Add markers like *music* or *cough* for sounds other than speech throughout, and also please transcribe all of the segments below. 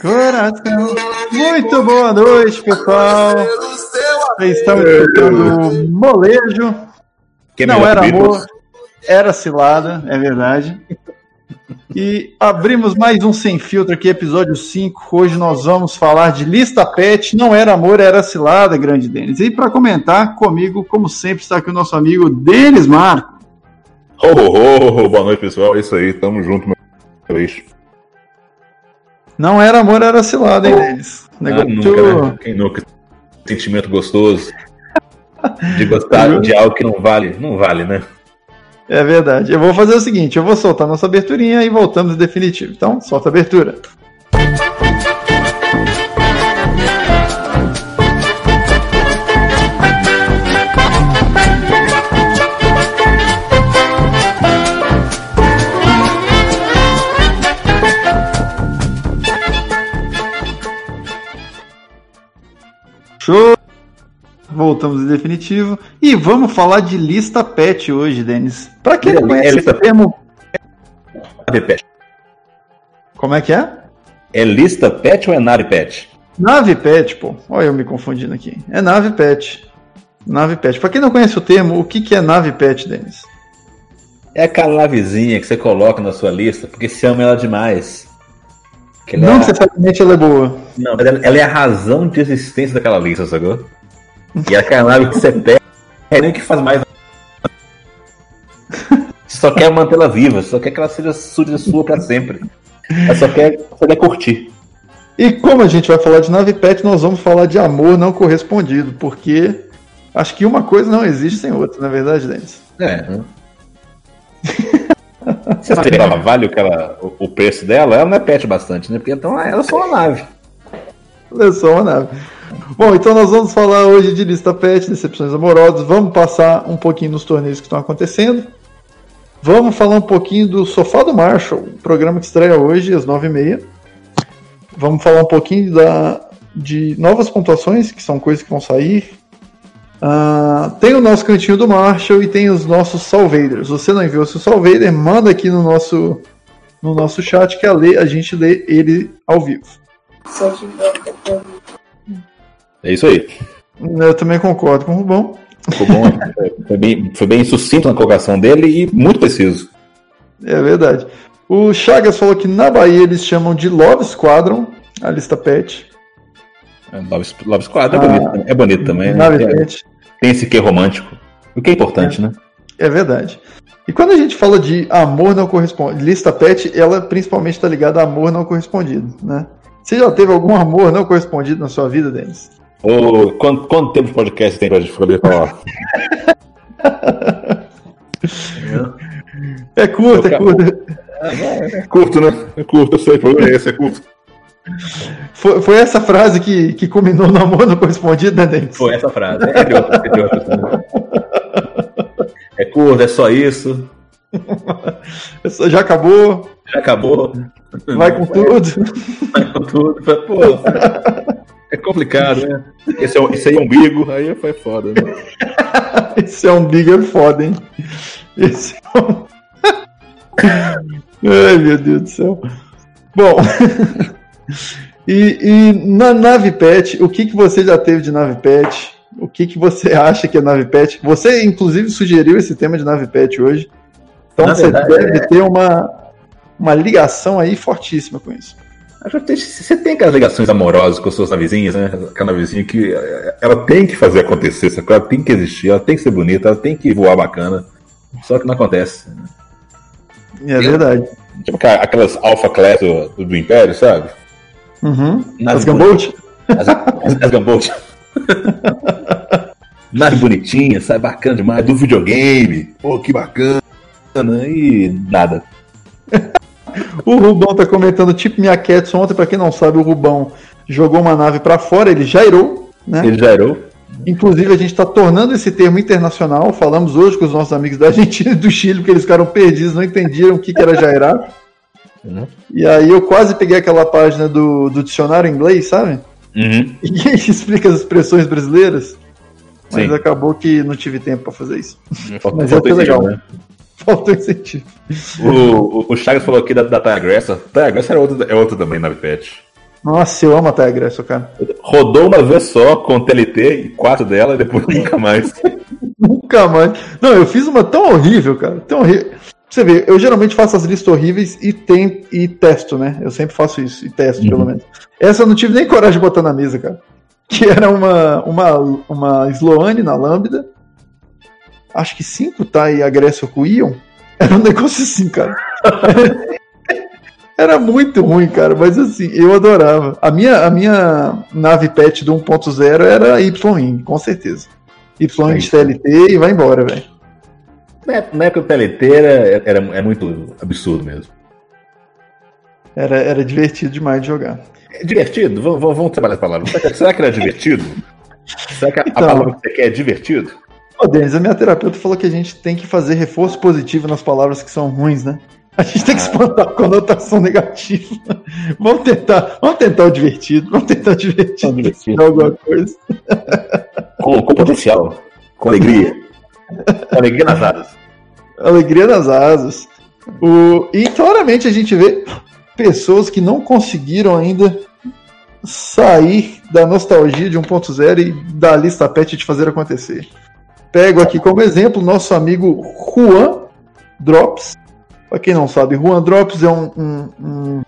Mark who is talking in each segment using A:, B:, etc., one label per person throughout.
A: Coração. Muito boa noite, pessoal. Vocês estão escutando molejo.
B: Que
A: Não era amor, era cilada, é verdade. E abrimos mais um Sem Filtro aqui, episódio 5. Hoje nós vamos falar de lista pet. Não era amor, era cilada, grande Denis. E para comentar comigo, como sempre, está aqui o nosso amigo Denis Marco.
B: Ho, ho, ho, boa noite, pessoal. É isso aí, tamo junto, meu vez.
A: Não era amor, era cilada, hein, Denis?
B: Ah,
A: Negócio-
B: nunca, né? Quem nunca? Sentimento gostoso de gostar de algo que não vale. Não vale, né?
A: É verdade. Eu vou fazer o seguinte: eu vou soltar nossa aberturinha e voltamos em definitivo. Então, solta a abertura. Show! Voltamos em definitivo. E vamos falar de lista pet hoje, Denis. Pra quem não conhece
B: é
A: esse
B: lista-
A: termo.
B: Nave pet.
A: Como é que é?
B: É lista pet ou é nave pet?
A: Nave pet, pô. Olha eu me confundindo aqui. É nave pet. Nave pet. Pra quem não conhece o termo, o que, que é nave pet, Denis?
B: É aquela navezinha que você coloca na sua lista porque você ama ela demais. Ela
A: Não
B: é a-
A: necessariamente ela é boa.
B: Não, ela é a razão de existência daquela lista, sacou? E aquela nave que você pega, é nem o que faz mais. Você só quer mantê-la viva, só quer que ela seja suja sua pra sempre. Ela só quer, só quer curtir.
A: E como a gente vai falar de nave pet, nós vamos falar de amor não correspondido, porque acho que uma coisa não existe sem outra, na é verdade, Denis?
B: É. *laughs* Você sabe que ela vale o, que ela, o, o preço dela? Ela não é pet bastante, né? Porque então ela é só uma nave.
A: É só uma nave. Bom, então nós vamos falar hoje de lista pet, decepções amorosas. Vamos passar um pouquinho nos torneios que estão acontecendo. Vamos falar um pouquinho do Sofá do Marshall, o programa que estreia hoje às 9h30. Vamos falar um pouquinho da, de novas pontuações, que são coisas que vão sair. Ah, tem o nosso cantinho do Marshall e tem os nossos Salvaders. Você não enviou seu Salvader, manda aqui no nosso, no nosso chat que a, lê, a gente lê ele ao vivo.
B: É isso aí.
A: Eu também concordo com o Rubão.
B: Ficou bom. foi, bem, foi bem sucinto na colocação dele e muito preciso.
A: É verdade. O Chagas falou que na Bahia eles chamam de Love Squadron, a lista pet.
B: É, Love, Love Squad é,
A: Ah,
B: bonito, é bonito também. né?
A: Pet.
B: Tem esse que romântico. O que é importante, né?
A: É verdade. E quando a gente fala de amor não correspondido, lista pet, ela principalmente está ligada a amor não correspondido, né? Você já teve algum amor não correspondido na sua vida, Denis?
B: Ô, quanto, quanto tempo de podcast tem pra gente poder falar? *laughs*
A: É curto, é curto.
B: É curto, né? É curto, eu sei, o problema é esse, é curto.
A: Foi, foi essa frase que, que culminou no amor não correspondido, né, Denis?
B: Foi essa frase. É de outra, é de também. É curto, é só isso.
A: Já acabou,
B: Já acabou.
A: vai com tudo.
B: Vai com tudo. Pô, é complicado, né? Esse, é, esse aí é umbigo, aí foi foda, né? *laughs*
A: Esse é um bigger foda, hein? Esse é um... *laughs* Ai, meu Deus do céu. Bom, *laughs* e, e na nave pet, o que, que você já teve de nave pet? O que, que você *laughs* acha que é nave pet? Você, inclusive, sugeriu esse tema de nave pet hoje. Então
B: Na
A: você
B: verdade,
A: deve
B: é-
A: ter uma, uma ligação aí fortíssima com isso.
B: Você tem aquelas ligações amorosas com as suas navezinhas, né? Aquela navezinha que eh, ela tem que fazer acontecer, ela tem que existir, ela tem que ser bonita, ela tem que voar bacana. Só que não acontece.
A: É
B: Eu-
A: verdade.
B: Tipo aquelas Alpha Class do, do Império, sabe?
A: Uhum. As Gambolt?
B: As, as, as Gambolt. *laughs* Nave bonitinha, sabe? Bacana demais. Do videogame. Pô, que bacana. E nada. *laughs*
A: O Rubão tá comentando tipo minha Cats ontem, pra quem não sabe, o Rubão jogou uma nave pra fora, ele jairou, né?
B: Ele já errou.
A: Inclusive a gente tá tornando esse termo internacional. Falamos hoje com os nossos amigos da Argentina e do Chile, porque eles ficaram perdidos, não entendiam o que, que era jairar.
B: Uhum.
A: E aí eu quase peguei aquela página do, do dicionário inglês, sabe?
B: Uhum. *laughs*
A: E explica as expressões brasileiras. Mas
B: Sim.
A: acabou que não tive tempo pra fazer isso.
B: Falta- *laughs*
A: Mas ser
B: isso,
A: legal.
B: né?
A: Faltou incentivo.
B: O, o, o Chagas falou aqui da, da Tigressa. Tigressa é outra, é outra também na Pet.
A: Nossa, eu amo a Tigressa, cara.
B: Rodou uma vez só com TLT e quatro dela e depois *laughs* nunca mais.
A: nunca mais. Não, eu fiz uma tão horrível, cara. Tão horrível. Você vê, eu geralmente faço as listas horríveis e, tem, e testo, né? Eu sempre faço isso, e testo, uhum. pelo menos. Essa eu não tive nem coragem de botar na mesa, cara. *laughs* Que era uma, uma, uma Sloane na Lambda. Acho que 5 tá e agressor com Ion. *laughs* Era um negócio assim, cara. *laughs* Era muito ruim, cara, mas assim, eu adorava. A minha, a minha nave pet do 1.0 era Y-Wing, com certeza. Y-Wing de TLT e vai embora, velho.
B: Na época do TLT era, era, é muito absurdo mesmo.
A: Era, era divertido demais de jogar.
B: É divertido? Vamos, vamos trabalhar as palavras. Será que era divertido? Será que a, então, a palavra que você quer é divertido?
A: Ô, Denis, a minha terapeuta falou que a gente tem que fazer reforço positivo nas palavras que são ruins, né? A gente tem que espantar a conotação negativa. *laughs* Vamos tentar, vamos tentar o divertido, vamos tentar o divertido, divertido. alguma coisa.
B: Com, com potencial, com alegria. Alegria nas asas.
A: Alegria nas asas. O, e claramente a gente vê pessoas que não conseguiram ainda sair da nostalgia de 1.0 e da lista pet de fazer acontecer. Pego aqui como exemplo nosso amigo Juan Drops, Pra quem não sabe, Juan Drops é um, um, um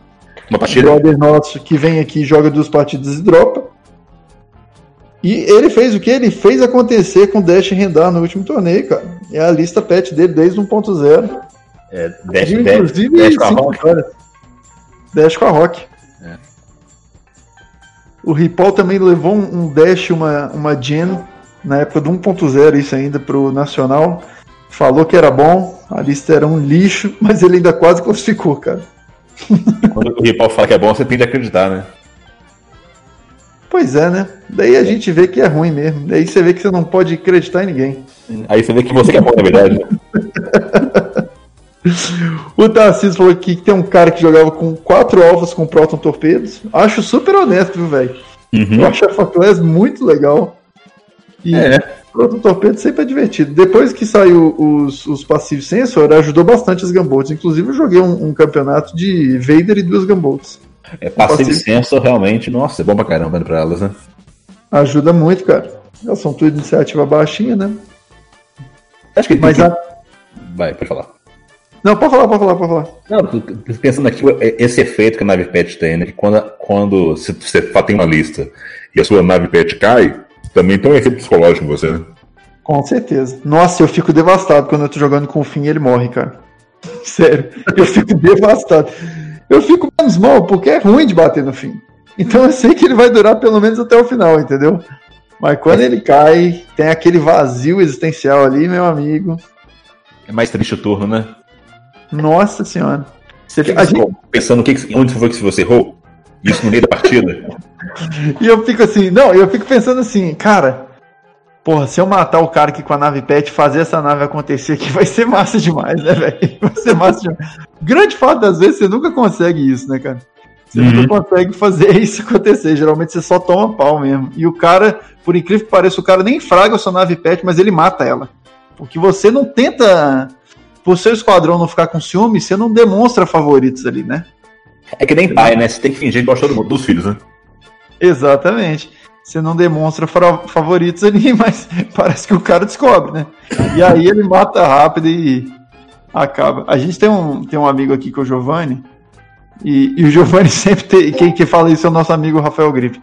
A: brother nosso que vem aqui, joga duas partidas e dropa. E ele fez o que? Ele fez acontecer com Dash Rendar no último torneio, cara. É a lista pet dele desde 1.0.
B: É, Dash, Inclusive, Dash, Dash com a Rock.
A: Dash com a Rock. É. O Ripoll também levou um Dash, uma, uma Gen, na época do 1.0, isso ainda, pro Nacional. Falou que era bom, a lista era um lixo, *laughs* mas ele ainda quase classificou, cara.
B: Quando o Ripoll fala que é bom, você tem de acreditar, né?
A: Pois é, né? Daí a gente vê que é ruim mesmo. Daí você vê que você não pode acreditar em ninguém.
B: Aí você vê que você que é bom, na verdade. *laughs*
A: o Tarcísio falou aqui que tem um cara que jogava com quatro alvos com Proton Torpedos. Acho super honesto, viu, velho? Uhum. Eu acho a Facless muito legal. E é. Proton Torpedo sempre é divertido. Depois que saiu os, os passivos sensor, ajudou bastante as Gunboats. Inclusive, eu joguei um, um campeonato de Vader e duas Gunboats.
B: É, passivo, passivo sensor realmente, nossa, é bom pra caramba pra elas, né?
A: Ajuda muito, cara. Elas são tudo iniciativa baixinha, né?
B: Acho que Mas que... A... Vai, pode falar.
A: Não, pode falar, pode falar, pode falar. Não,
B: pensando aqui, esse efeito que a nave pet tem, né? Que quando, quando você tem uma lista e a sua nave pet cai, também tem um efeito psicológico em você, né?
A: Com certeza. Nossa, eu fico devastado quando eu tô jogando com o fim e ele morre, cara. *laughs* Sério, eu fico devastado. Eu fico menos mal, porque é ruim de bater no fim. Então eu sei que ele vai durar pelo menos até o final, entendeu? Mas quando ele cai, tem aquele vazio existencial ali, meu amigo.
B: É mais triste o turno, né?
A: Nossa senhora.
B: Você fica gente... pensando que, onde foi que você errou? Isso no meio da partida? *laughs*
A: e eu fico assim, não, eu fico pensando assim, cara, porra, se eu matar o cara aqui com a nave pet, fazer essa nave acontecer aqui, *laughs* vai ser massa demais, né, velho? Vai ser massa demais. Grande fato das vezes você nunca consegue isso, né, cara? Você uhum. nunca consegue fazer *laughs* isso acontecer. Geralmente você só toma pau mesmo. E o cara, por incrível que pareça, o cara nem fraga a sua nave pet, mas ele mata ela. Porque você não tenta. Por seu esquadrão não ficar com ciúme, você não demonstra favoritos ali, né?
B: É que nem pai, né? Você tem que fingir que gosta todo mundo, dos filhos, né?
A: Exatamente. Você não demonstra favoritos ali, *laughs* mas parece que o cara descobre, né? E aí ele mata rápido e acaba. A gente tem um, tem um amigo aqui que é o Giovanni, e, e o Giovanni *laughs* sempre tem. Quem, quem fala isso é o nosso amigo Rafael Gripe.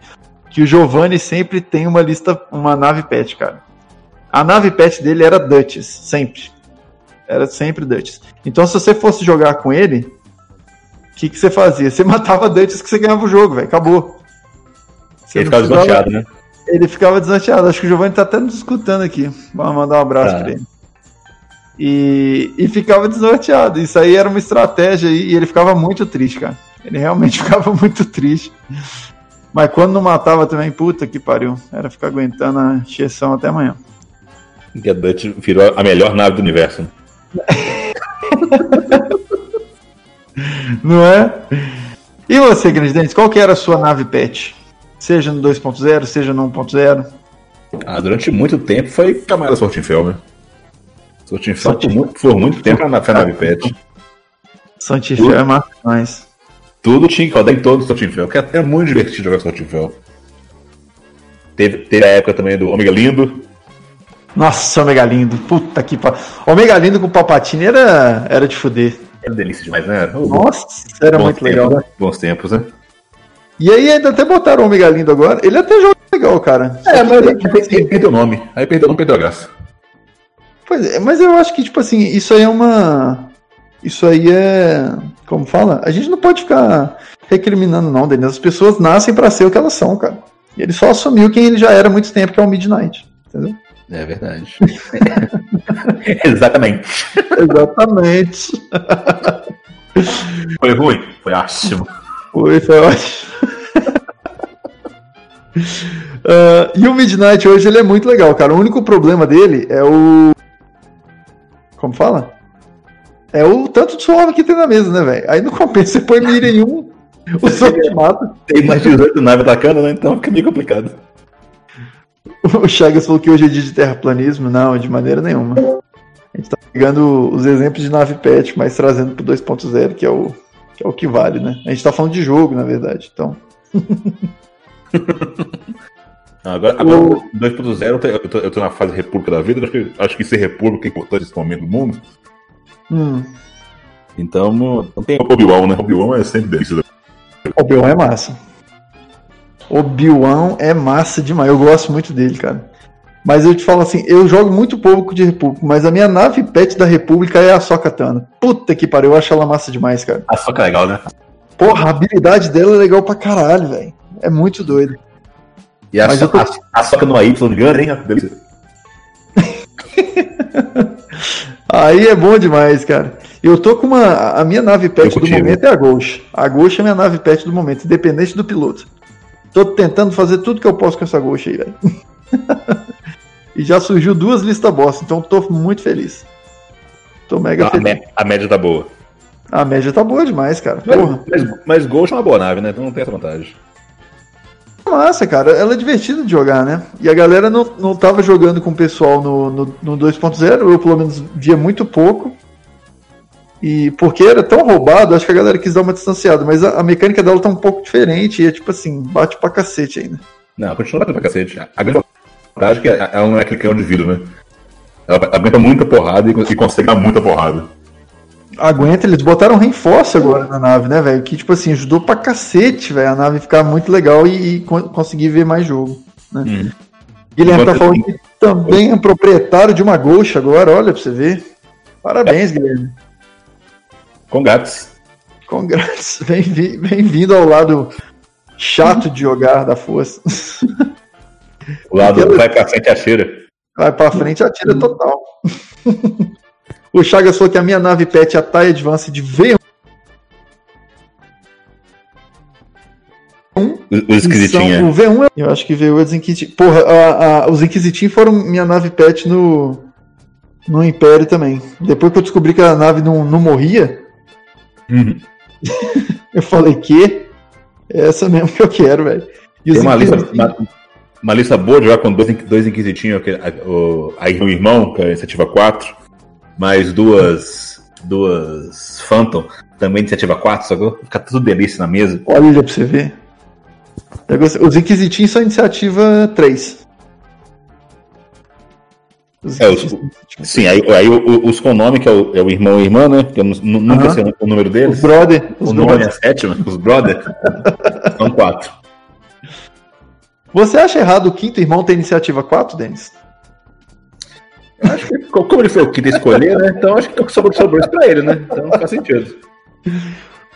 A: Que o Giovanni sempre tem uma lista, uma nave pet, cara. A nave pet dele era Duchess, sempre. Era sempre Duchess. Então, se você fosse jogar com ele, que, que você fazia? Você *laughs* matava Dantes que você ganhava o jogo, velho. Acabou.
B: Você ele ficava desnorteado, né?
A: Ele ficava desnorteado. Acho que o Giovanni tá até nos escutando aqui. Vamos mandar um abraço tá. pra ele. E, e ficava desnorteado. Isso aí era uma estratégia e ele ficava muito triste, cara. Ele realmente *laughs* ficava muito triste. Mas quando não matava também, puta que pariu. Era ficar aguentando a injeção até amanhã.
B: E a Dutch virou a melhor nave do universo. Né? *laughs*
A: Não é? E você, Grande Dentes, qual que era a sua nave pet? Seja no 2.0, seja no 1.0?
B: Ah, durante muito tempo foi Camara Sortenfeld, né? Sotinfel por, muito- por muito tempo na nave pet.
A: Santifel é massa demais.
B: Tudo tinha que rodar em todo o Sotinfel, que é muito divertido jogar Sotinfel. Teve, teve a época também do Omega Lindo.
A: Nossa, Omega Lindo. Puta que pariu. Omega Lindo com Palpatine era, era de fuder.
B: Era delícia demais, né?
A: Nossa, era
B: bons
A: muito
B: tempos,
A: legal.
B: né? Bons tempos, né?
A: E aí ainda até botaram o Omega Lindo agora. Ele até joga legal, cara.
B: É, mas
A: tem, tipo assim,
B: per- perdeu o nome. Aí perdeu, não perdeu a graça.
A: Pois é, mas eu acho que, tipo assim, isso aí é uma. Isso aí é. Como fala? A gente não pode ficar recriminando, não, Denis. As pessoas nascem pra ser o que elas são, cara. E ele só assumiu quem ele já era há muito tempo, que é o Midnight. Entendeu?
B: É verdade. *laughs* Exatamente.
A: Exatamente.
B: Foi ruim? Foi ótimo.
A: Foi, foi ótimo. *laughs* Ah, e o Midnight hoje ele é muito legal, cara. O único problema dele é o. Como fala? É o tanto de suave que tem na mesa, né, velho? Aí não compensa, você põe mira em um, *laughs* o outro te mata.
B: Tem mais de 18 naves atacando, né? Então fica meio complicado. *laughs*
A: O Chagas falou que hoje é dia de terraplanismo. Não, de maneira nenhuma. A gente tá pegando os exemplos de nave pet, mas trazendo pro 2.0, que é o que é o que vale, né? A gente tá falando de jogo, na verdade. Então, *laughs*
B: Não, agora, agora 2.0 eu, tô- eu, tô- na fase república da vida. Acho que, acho que ser república é importante nesse momento do mundo.
A: hum,
B: Então não não tem Obi-Wan, né? Obi-Wan é sempre delícia.
A: Obi-Wan é massa. Obi-Wan é massa demais. Eu gosto muito dele, cara. Mas eu te falo assim, eu jogo muito pouco de República, mas a minha nave pet da República é a Sokatana. Puta que pariu, eu acho ela massa demais, cara.
B: A soca é legal, né?
A: Porra, a habilidade dela é legal pra caralho, velho. É muito doido.
B: E a,
A: Mas
B: so,
A: tô-
B: a, a soca no AY ganha, hein? Delícia. *laughs*
A: Aí é bom demais, cara. Eu tô com uma. A minha nave pet do momento é a Ghost. A Ghost é minha nave pet do momento, independente do piloto. Tô tentando fazer tudo que eu posso com essa Ghost aí, velho. *laughs* e já surgiu duas listas boss, então tô muito feliz. Tô mega
B: A,
A: feliz.
B: mé- a média tá boa.
A: A média tá boa demais, cara. Porra.
B: Mas, mas, mas Ghost é uma boa nave, né? Então não tem essa vantagem.
A: Massa, cara. Ela é divertida de jogar, né? E a galera não, não tava jogando com o pessoal no, no, no 2.0, eu pelo menos via muito pouco. E porque era tão roubado, acho que a galera quis dar uma distanciada, mas a, a mecânica dela tá um pouco diferente e é tipo assim, bate pra cacete ainda.
B: Não, continua batendo pra cacete. A grande vantagem é que ela não é aquele canhão de vidro, né? Ela aguenta muita porrada e, consegue dar muita porrada.
A: Aguenta, eles botaram reinforce agora na nave, né, velho? Que tipo assim, ajudou pra cacete, velho, a nave ficar muito legal e, e con- conseguir ver mais jogo. Né?
B: Hum.
A: Guilherme tá
B: Enquanto-
A: falando que também é proprietário de uma Ghost agora, olha pra você ver. Parabéns, Guilherme.
B: Com gatos.
A: Congratos, *laughs* Bem-vi- bem-vindo ao lado chato de jogar da força. *laughs*
B: O lado
A: Aquela-
B: vai pra frente a cheira.
A: Vai pra frente e atira total. o Chagas falou que a minha nave pet a TIE Advance de V1
B: Os, os esquisitinhos.
A: são- O V1 é... Eu acho que veio os Inquisitinhos. Porra, a- a- os Inquisitinhos foram minha nave pet no, no Império também. Depois que eu descobri que a nave não, não morria,
B: Uhum. *laughs*
A: eu falei que é essa mesmo que eu quero, velho.
B: Tem uma lista, Uma, lista boa de jogar com dois, dois inquisitinhos, a- aí o irmão, que é a iniciativa 4, mais duas. duas Phantom, também iniciativa 4, sacou? Fica tudo delícia na mesa.
A: Olha pra você ver. Os Inquisitinhos são iniciativa 3. Os
B: É, os- Sim, aí, aí os com nome, que é o, é o irmão e irmã, né? Que eu nu- nu- nunca sei o número
A: Os
B: deles.
A: brother. Os
B: O nome
A: brother.
B: é sétima, os brother. *laughs* São quatro.
A: Você acha errado o quinto irmão ter iniciativa 4, Denis?
B: Eu Acho que, co- como ele foi o que escolher, né? Então acho que sobrou, sobrou isso pra ele, né? Então faz sentido.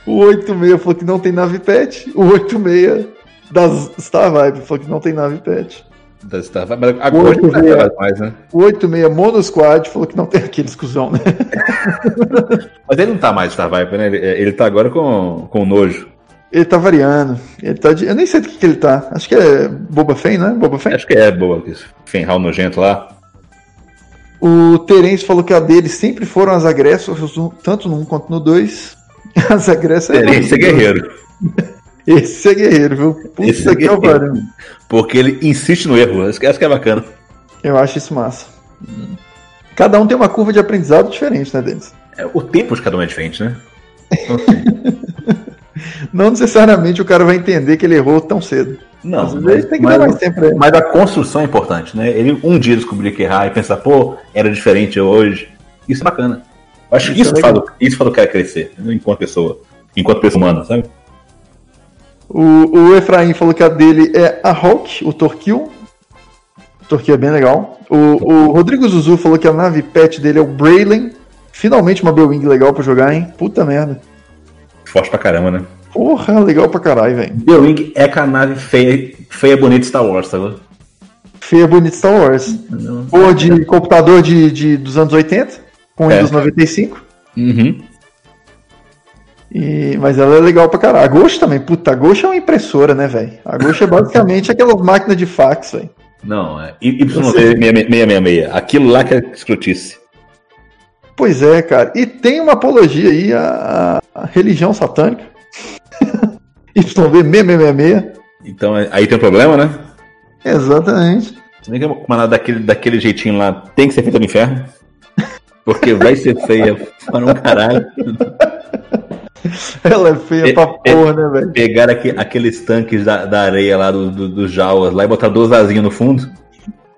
A: O 86 falou que não tem nave pet. O 86 das Star Vibe falou que não tem nave pet.
B: Da Star Wars, Mas agora
A: Outro
B: não
A: veio.
B: vai mais, né?
A: O 86 Mono Squad falou que não tem aqueles cuzão, né? *laughs*
B: Mas ele não tá mais Star Viper, né? Ele, ele tá agora com, com nojo.
A: Ele tá variando. Ele tá de... Eu nem sei do que, que ele tá. Acho que é Boba Fett, né? Boba Fett?
B: Acho que é esse Fenral nojento lá.
A: O Terence falou que a dele sempre foram as agressores, tanto no 1 quanto no 2. *laughs* As agressores.
B: Esse é guerreiro. *laughs*
A: Esse é guerreiro, viu? Puta
B: Esse é
A: que é o
B: guerreiro.
A: barulho.
B: Porque ele insiste no erro. Essa que é bacana.
A: Eu acho isso massa. cada um tem uma curva de aprendizado diferente, né, Denis?
B: É, o tempo de cada um é diferente, né? Então, assim, *laughs*
A: Não necessariamente o cara vai entender que ele errou tão cedo.
B: não,
A: Às vezes tem que dar mais tempo pra ele.
B: mas a construção é importante, né? Ele um dia descobrir que errar e pensar, pô, era diferente hoje. Isso é bacana. Eu acho que
A: Isso
B: isso,
A: é
B: faz, o- isso faz o cara crescer, entendeu? enquanto pessoa. Enquanto pessoa humana, sabe?
A: O, o Efraim falou que a dele é a Hulk, o Torquil. O Torquil é bem legal. O, o Rodrigo Zuzu falou que a nave pet dele é o Braylen. Finalmente uma Bewing legal pra jogar, hein? Puta merda.
B: Forte pra caramba, né?
A: Porra, legal pra caralho, velho.
B: The Wing é com a nave feia, feia bonita Star Wars, sabe?
A: Feia bonita Star Wars. Porra de computador de, de, dos anos 80, com
B: É.
A: Windows 95.
B: Uhum.
A: E, mas ela é legal pra caralho. A Ghost também, puta, a Ghost é uma impressora, né, velho? A Ghost é basicamente *laughs* aquelas máquinas de fax, velho.
B: Não, é Y666. Aquilo lá que é escrotice.
A: Pois é, cara. E tem uma apologia aí à, à religião satânica. *laughs* YV666.
B: Então é- aí tem um problema, né?
A: Exatamente.
B: Se bem que uma daquele, daquele jeitinho lá tem que ser feita no inferno. Porque vai ser feia *laughs* para um caralho.
A: Ela é feia
B: É-
A: pra
B: é-
A: porra, né, velho?
B: Pegar aqui, aqueles tanques da, da areia lá do, do, dos Jawas lá e botar duas asinhas no fundo.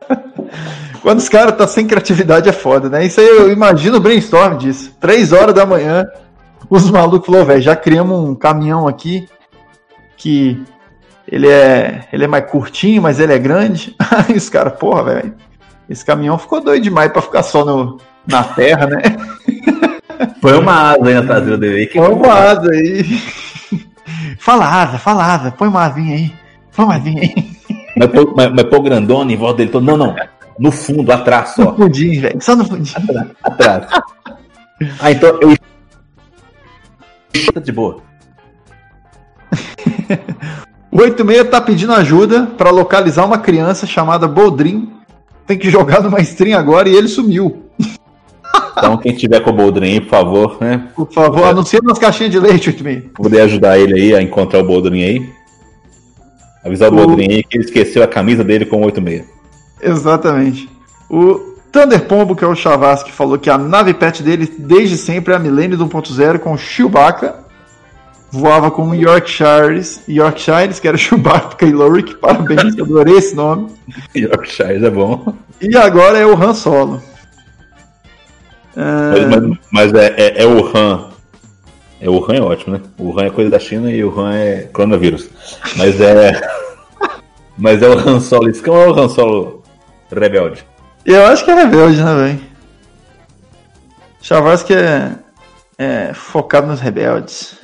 B: *laughs*
A: Quando os caras tá sem criatividade é foda, né? Isso aí eu imagino o brainstorm disso. Três horas da manhã, os malucos falaram, velho, já criamos um caminhão aqui que ele é, ele é mais curtinho, mas ele é grande. *laughs* Aí os caras, porra, velho, esse caminhão ficou doido demais pra ficar só no, na terra, né? *laughs*
B: Põe uma asa aí na traseira dele
A: Põe uma asa aí. *laughs* Fala asa, fala asa, põe uma asinha aí. Põe uma asinha aí.
B: Mas pôr, mas, mas pôr grandona em volta dele todo. Não, não. No fundo, atrás só.
A: No pudim, velho. Só no pudim.
B: Atrás. Ah, então eu. Tá de boa. *laughs*
A: O 86 tá pedindo ajuda pra localizar uma criança chamada Boldrin. Tem que jogar numa stream agora e ele sumiu. *laughs*
B: Então, quem tiver com o Boldrin aí, por favor, né?
A: Por favor, anuncia nas caixinhas de leite, 86.
B: Poder ajudar ele aí a encontrar o Boldrin aí. Avisar o
A: O-
B: Boldrin aí que ele esqueceu a camisa dele com 86.
A: Exatamente. O Thunder Pombo, que é o Chavas, que falou que a nave pet dele desde sempre é a Millennium 1.0 com o Chewbacca. Voava com o Yorkshires, Yorkshires, que era *laughs* Chewbacca e Lorik. Parabéns, adorei esse nome. *laughs*
B: Yorkshire é bom.
A: E agora é o Han Solo.
B: Mas, mas- mas é, é, é o Han. É, o Han é ótimo, né? O Han é coisa da China e o Han é coronavírus. Mas é. *laughs* mas é o Han Solo. Isso é o Han Solo rebelde.
A: Eu acho que é rebelde, né, velho? Chavas que é, é focado nos rebeldes.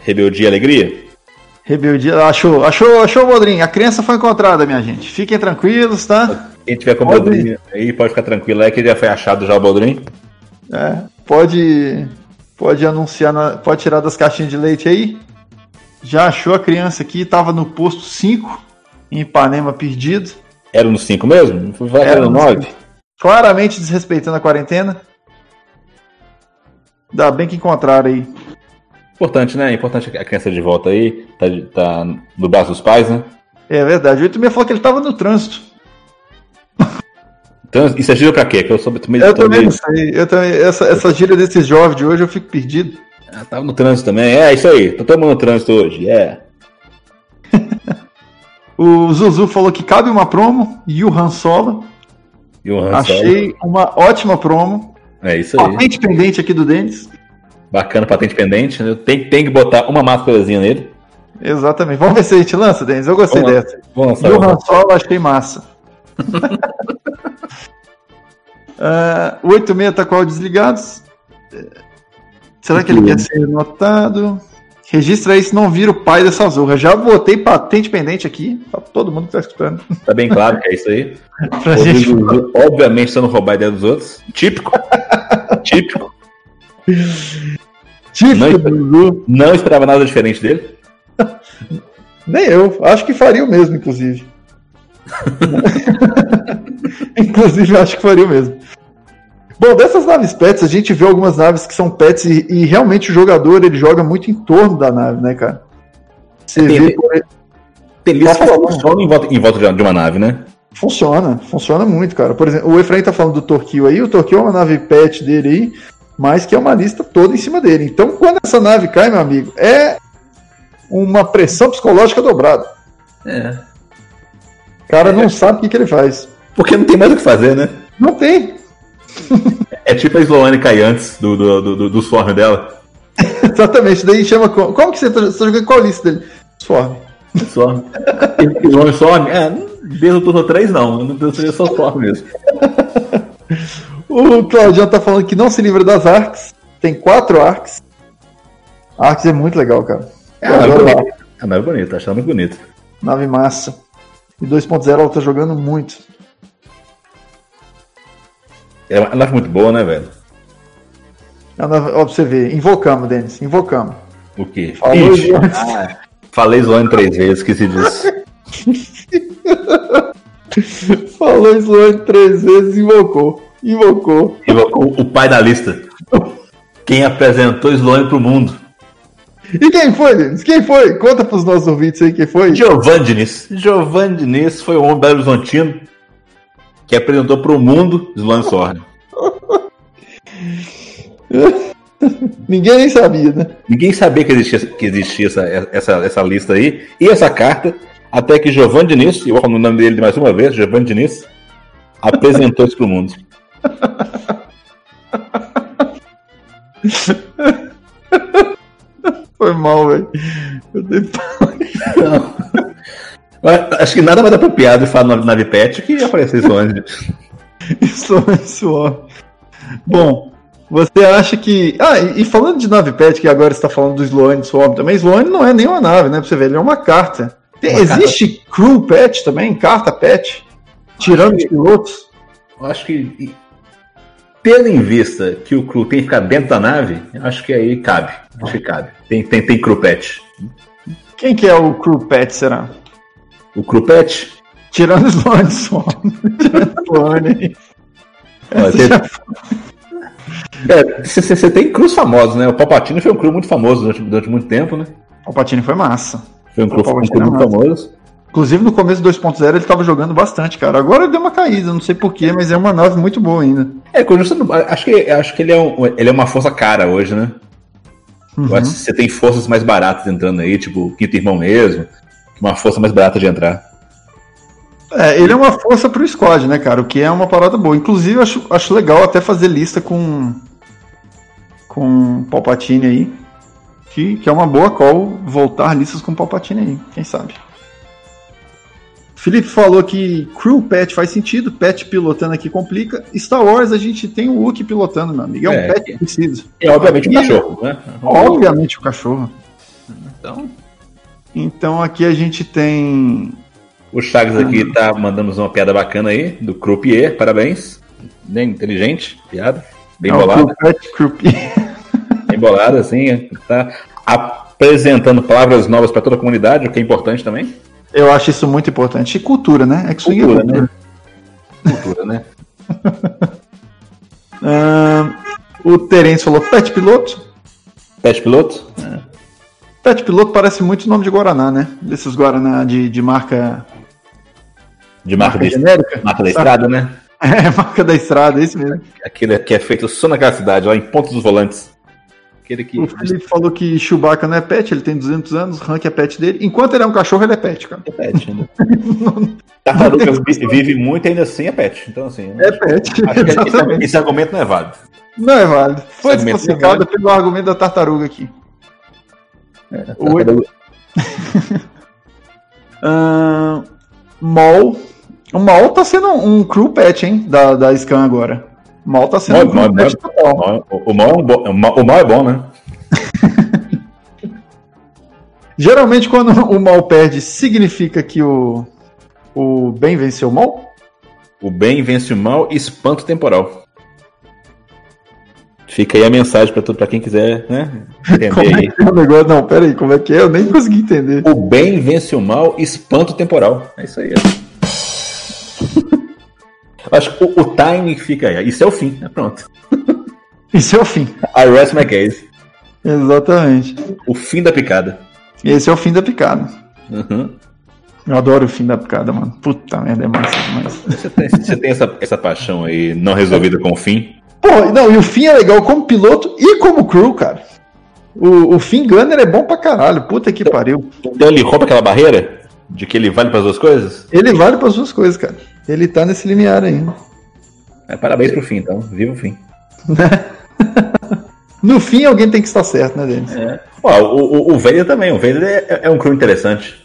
B: Rebeldia e alegria?
A: Rebeldia. Achou, achou, achou, Bodrinho. A criança foi encontrada, minha gente. Fiquem tranquilos, tá?
B: Quem tiver com o. Boldrin aí pode ficar tranquilo, é que já foi achado já o Boldrin.
A: É, pode, pode anunciar, na- pode tirar das caixinhas de leite aí. Já achou a criança aqui, tava no posto 5, em Ipanema, perdido.
B: Era no 5 mesmo?
A: Era
B: era no 9?
A: Claramente desrespeitando a quarentena. Ainda bem que encontraram aí.
B: Importante, né? Importante a criança de volta aí. Tá, tá no braço dos pais, né?
A: É verdade. O 86 falou que ele tava no trânsito.
B: Então, isso é gíria pra quê? Que eu sou meio
A: Eu também não sei. Eu também, essa, essa gíria desses jovens de hoje eu fico perdido.
B: Ah, tava no trânsito também. É, isso aí. Tô no trânsito hoje. É. *laughs*
A: O Zuzu falou que cabe uma promo e o Han Solo.
B: E o Han Solo.
A: Achei uma ótima promo.
B: É isso aí.
A: Patente pendente aqui do Denis.
B: Bacana, patente pendente. né? Tem, tem que botar uma máscarazinha nele.
A: Exatamente. Vamos ver se a gente lança, Denis. Eu gostei
B: Vamos
A: dessa.
B: Vamos
A: E o Han
B: lançar.
A: Solo achei massa. *laughs* Ah, o 86 tá com áudio desligados. Eh, Será que ele quer ser notado? Registra aí se não vira o pai dessa zorra. Já botei patente pendente aqui. Pra todo mundo que tá escutando.
B: Tá bem claro que é isso aí. *laughs*
A: Pra gente.
B: Rodrigo, obviamente, você não roubar a ideia dos outros. Típico. *laughs* Típico.
A: Típico
B: Não,
A: do.
B: Não esperava nada diferente dele. *laughs*
A: Nem eu. Acho que faria o mesmo, inclusive. inclusive, acho que faria o mesmo. Bom, dessas naves pets, a gente vê algumas naves que são pets e, e realmente o jogador ele joga muito em torno da nave, né, cara? Você
B: Tem-
A: vê,
B: tem-
A: falar?
B: funciona em volta, em volta de uma nave, né?
A: Funciona, funciona muito, cara. Por exemplo, o Efraim tá falando do Torquil aí, o Torquil é uma nave pet dele aí, mas que é uma lista toda em cima dele. Então, quando essa nave cai, meu amigo, é uma pressão psicológica dobrada.
B: É.
A: O cara não sabe o que, que ele faz.
B: Porque não tem mais o que fazer, né?
A: Não tem. *laughs*
B: É tipo a Sloane cair antes do, do, do, do, do swarm dela. *laughs*
A: Exatamente. Daí chama. Como, como que você tá, você tá jogando qual lista dele? Swarm. *laughs*
B: Swarm. Sloane Swarm? É, desde o turno 3 não. Não seria só Swarm mesmo.
A: O Claudião tá falando que não se livra das arcs. Tem quatro arcs. Arcs é muito legal, cara.
B: É, a nave
A: adoro
B: bonita. A nave bonita, acho ela muito bonita.
A: Nave massa. E 2.0 ela tá jogando muito.
B: É uma nave muito boa, né, velho?
A: É uma nave- Ó, pra você ver. Invocamos, Denis. Invocamos.
B: O quê?
A: Falou,
B: Ixi, ah, falei Sloane três vezes, esqueci disso. *laughs*
A: Falou Sloane três vezes, invocou. Invocou.
B: Invocou o pai da lista. Quem apresentou Sloane pro mundo.
A: E quem foi, Denis? Quem foi? Conta pros nossos ouvintes aí quem foi.
B: Giovanni Diniz. Giovanni Diniz foi o homem belo horizontino que apresentou pro mundo Sloane Sorne. *laughs*
A: Ninguém nem sabia, né?
B: Ninguém sabia que existia, que existia essa, essa, essa lista aí e essa carta, até que Giovanni Diniz, eu vou falar o nome dele mais uma vez, Giovanni Diniz, apresentou isso pro mundo. *laughs*
A: Foi mal, velho. Eu dei *laughs*
B: Acho que nada mais apropriado de falar no nave pet que aparecer. *laughs*
A: Isso, isso, ó. Bom, você acha que. Ah, e, e falando de nave pet, que agora você está falando do Sloane Swarm também, Sloane não é nem uma nave, né? Pra você ver, ele é uma carta. Tem-
B: Uma
A: existe crew pet também? Carta pet? Tirando os pilotos?
B: Eu acho que, tendo em vista que o crew tem que ficar dentro da nave, acho que aí cabe. Acho que cabe. Tem, tem, tem crew pet.
A: Quem que é o crew pet, será?
B: O crew pet?
A: Tirando os Sloane Swarm. Tirando.
B: Ó, você- É, tem cruz famosos, né? O Palpatine foi um crew muito famoso durante, durante muito tempo, né?
A: O Patini foi massa.
B: Foi um
A: O
B: um
A: Palpatine é
B: muito famoso.
A: Inclusive no começo do 2.0 ele tava jogando bastante, cara. Agora deu uma caída, não sei porquê, mas é uma nave muito boa ainda.
B: É, acho que, acho que ele, é um- ele é uma força cara hoje, né?
A: Uhum.
B: Você tem forças mais baratas entrando aí, tipo o Quinto Irmão mesmo, uma força mais barata de entrar.
A: É, ele é uma força pro squad, né, cara? O que é uma parada boa. Inclusive, eu acho, acho legal até fazer lista com. com Palpatine aí. Que, que é uma boa call voltar listas com Palpatine aí, quem sabe. Felipe falou que Crew Pet faz sentido, Pet pilotando aqui complica. Star Wars a gente tem o Wookiee pilotando, meu amigo. É um
B: É.
A: pet que precisa.
B: E obviamente o
A: E-
B: cachorro, né?
A: Obviamente o cachorro.
B: Então,
A: Então aqui a gente tem.
B: o Chagas aqui tá mandando uma piada bacana aí, do Croupier, parabéns. Bem inteligente, piada. Bem
A: é
B: bolada.
A: P. *laughs*
B: bem bolada, assim. Tá apresentando palavras novas para toda a comunidade, o que é importante também.
A: Eu acho isso muito importante. E cultura, né? X-Wing é
B: Cultura,
A: cultura.
B: né? Cultura, *laughs* né?
A: Ahn, o Terence falou Pet Piloto.
B: Pet piloto?
A: Pet Piloto parece muito nome de Guaraná, né? Desses Guaraná de, de marca,
B: De marca,
A: marca
B: de,
A: genérica.
B: marca da estrada, né?
A: É, *laughs* marca da estrada, é isso mesmo.
B: Aquele que é feito só naquela cidade, lá em Pontos dos Volantes. Aquele que.
A: O Felipe falou que Chewbacca não é pet, ele tem 200 anos, Rank é pet dele. Enquanto ele é um cachorro, ele é pet, cara.
B: É pet, né? *laughs* Tartaruga vi- vive muito e ainda assim é pet. Então, assim.
A: É pet,
B: esse, esse argumento não é válido.
A: Não é válido. Foi
B: é
A: desclassificado
B: válido.
A: pelo argumento da tartaruga aqui. Oi.
B: Tartaruga- *laughs*
A: Ahn, Mol. O Mol tá sendo um crew pet, hein? Da, da Scan agora. Mol tá sendo
B: Mol-
A: um crew
B: Mol-. Mal- O, o mal é bom- o mal- o mal é bom, né? *laughs*
A: Geralmente, quando o mal perde, significa que o, o bem venceu o mal?
B: O bem vence o mal, espanto temporal. Fica aí a mensagem pra quem quiser, né? Entender
A: Como é
B: aí.
A: que é o negócio? Não, pera aí, como é que é? Eu nem consegui entender.
B: O bem vence o mal, espanto temporal. É isso aí. ó. Acho que o, o timing fica aí. Isso é o fim, né? Pronto. *laughs*
A: Isso é o fim.
B: I rest my case.
A: Exatamente.
B: O fim da picada.
A: Esse é o fim da picada.
B: Uhum.
A: Eu adoro o fim da picada, mano. Puta merda, é massa demais.
B: Você tem, você tem essa, essa paixão aí não resolvida com o fim?
A: Pô, não, e o Finn é legal como piloto e como crew, cara. O, o Finn Gunner é bom pra caralho. Puta que pariu.
B: Então ele rouba aquela barreira? De que ele vale para as duas coisas?
A: Ele vale para as duas coisas, cara. Ele tá nesse limiar ainda.
B: É, parabéns pro fim, então. Viva o fim. *laughs*
A: no fim, alguém tem que estar certo, né, Denis?
B: É. Ó, o, o, o Vader também. O Vader é, é um crew interessante.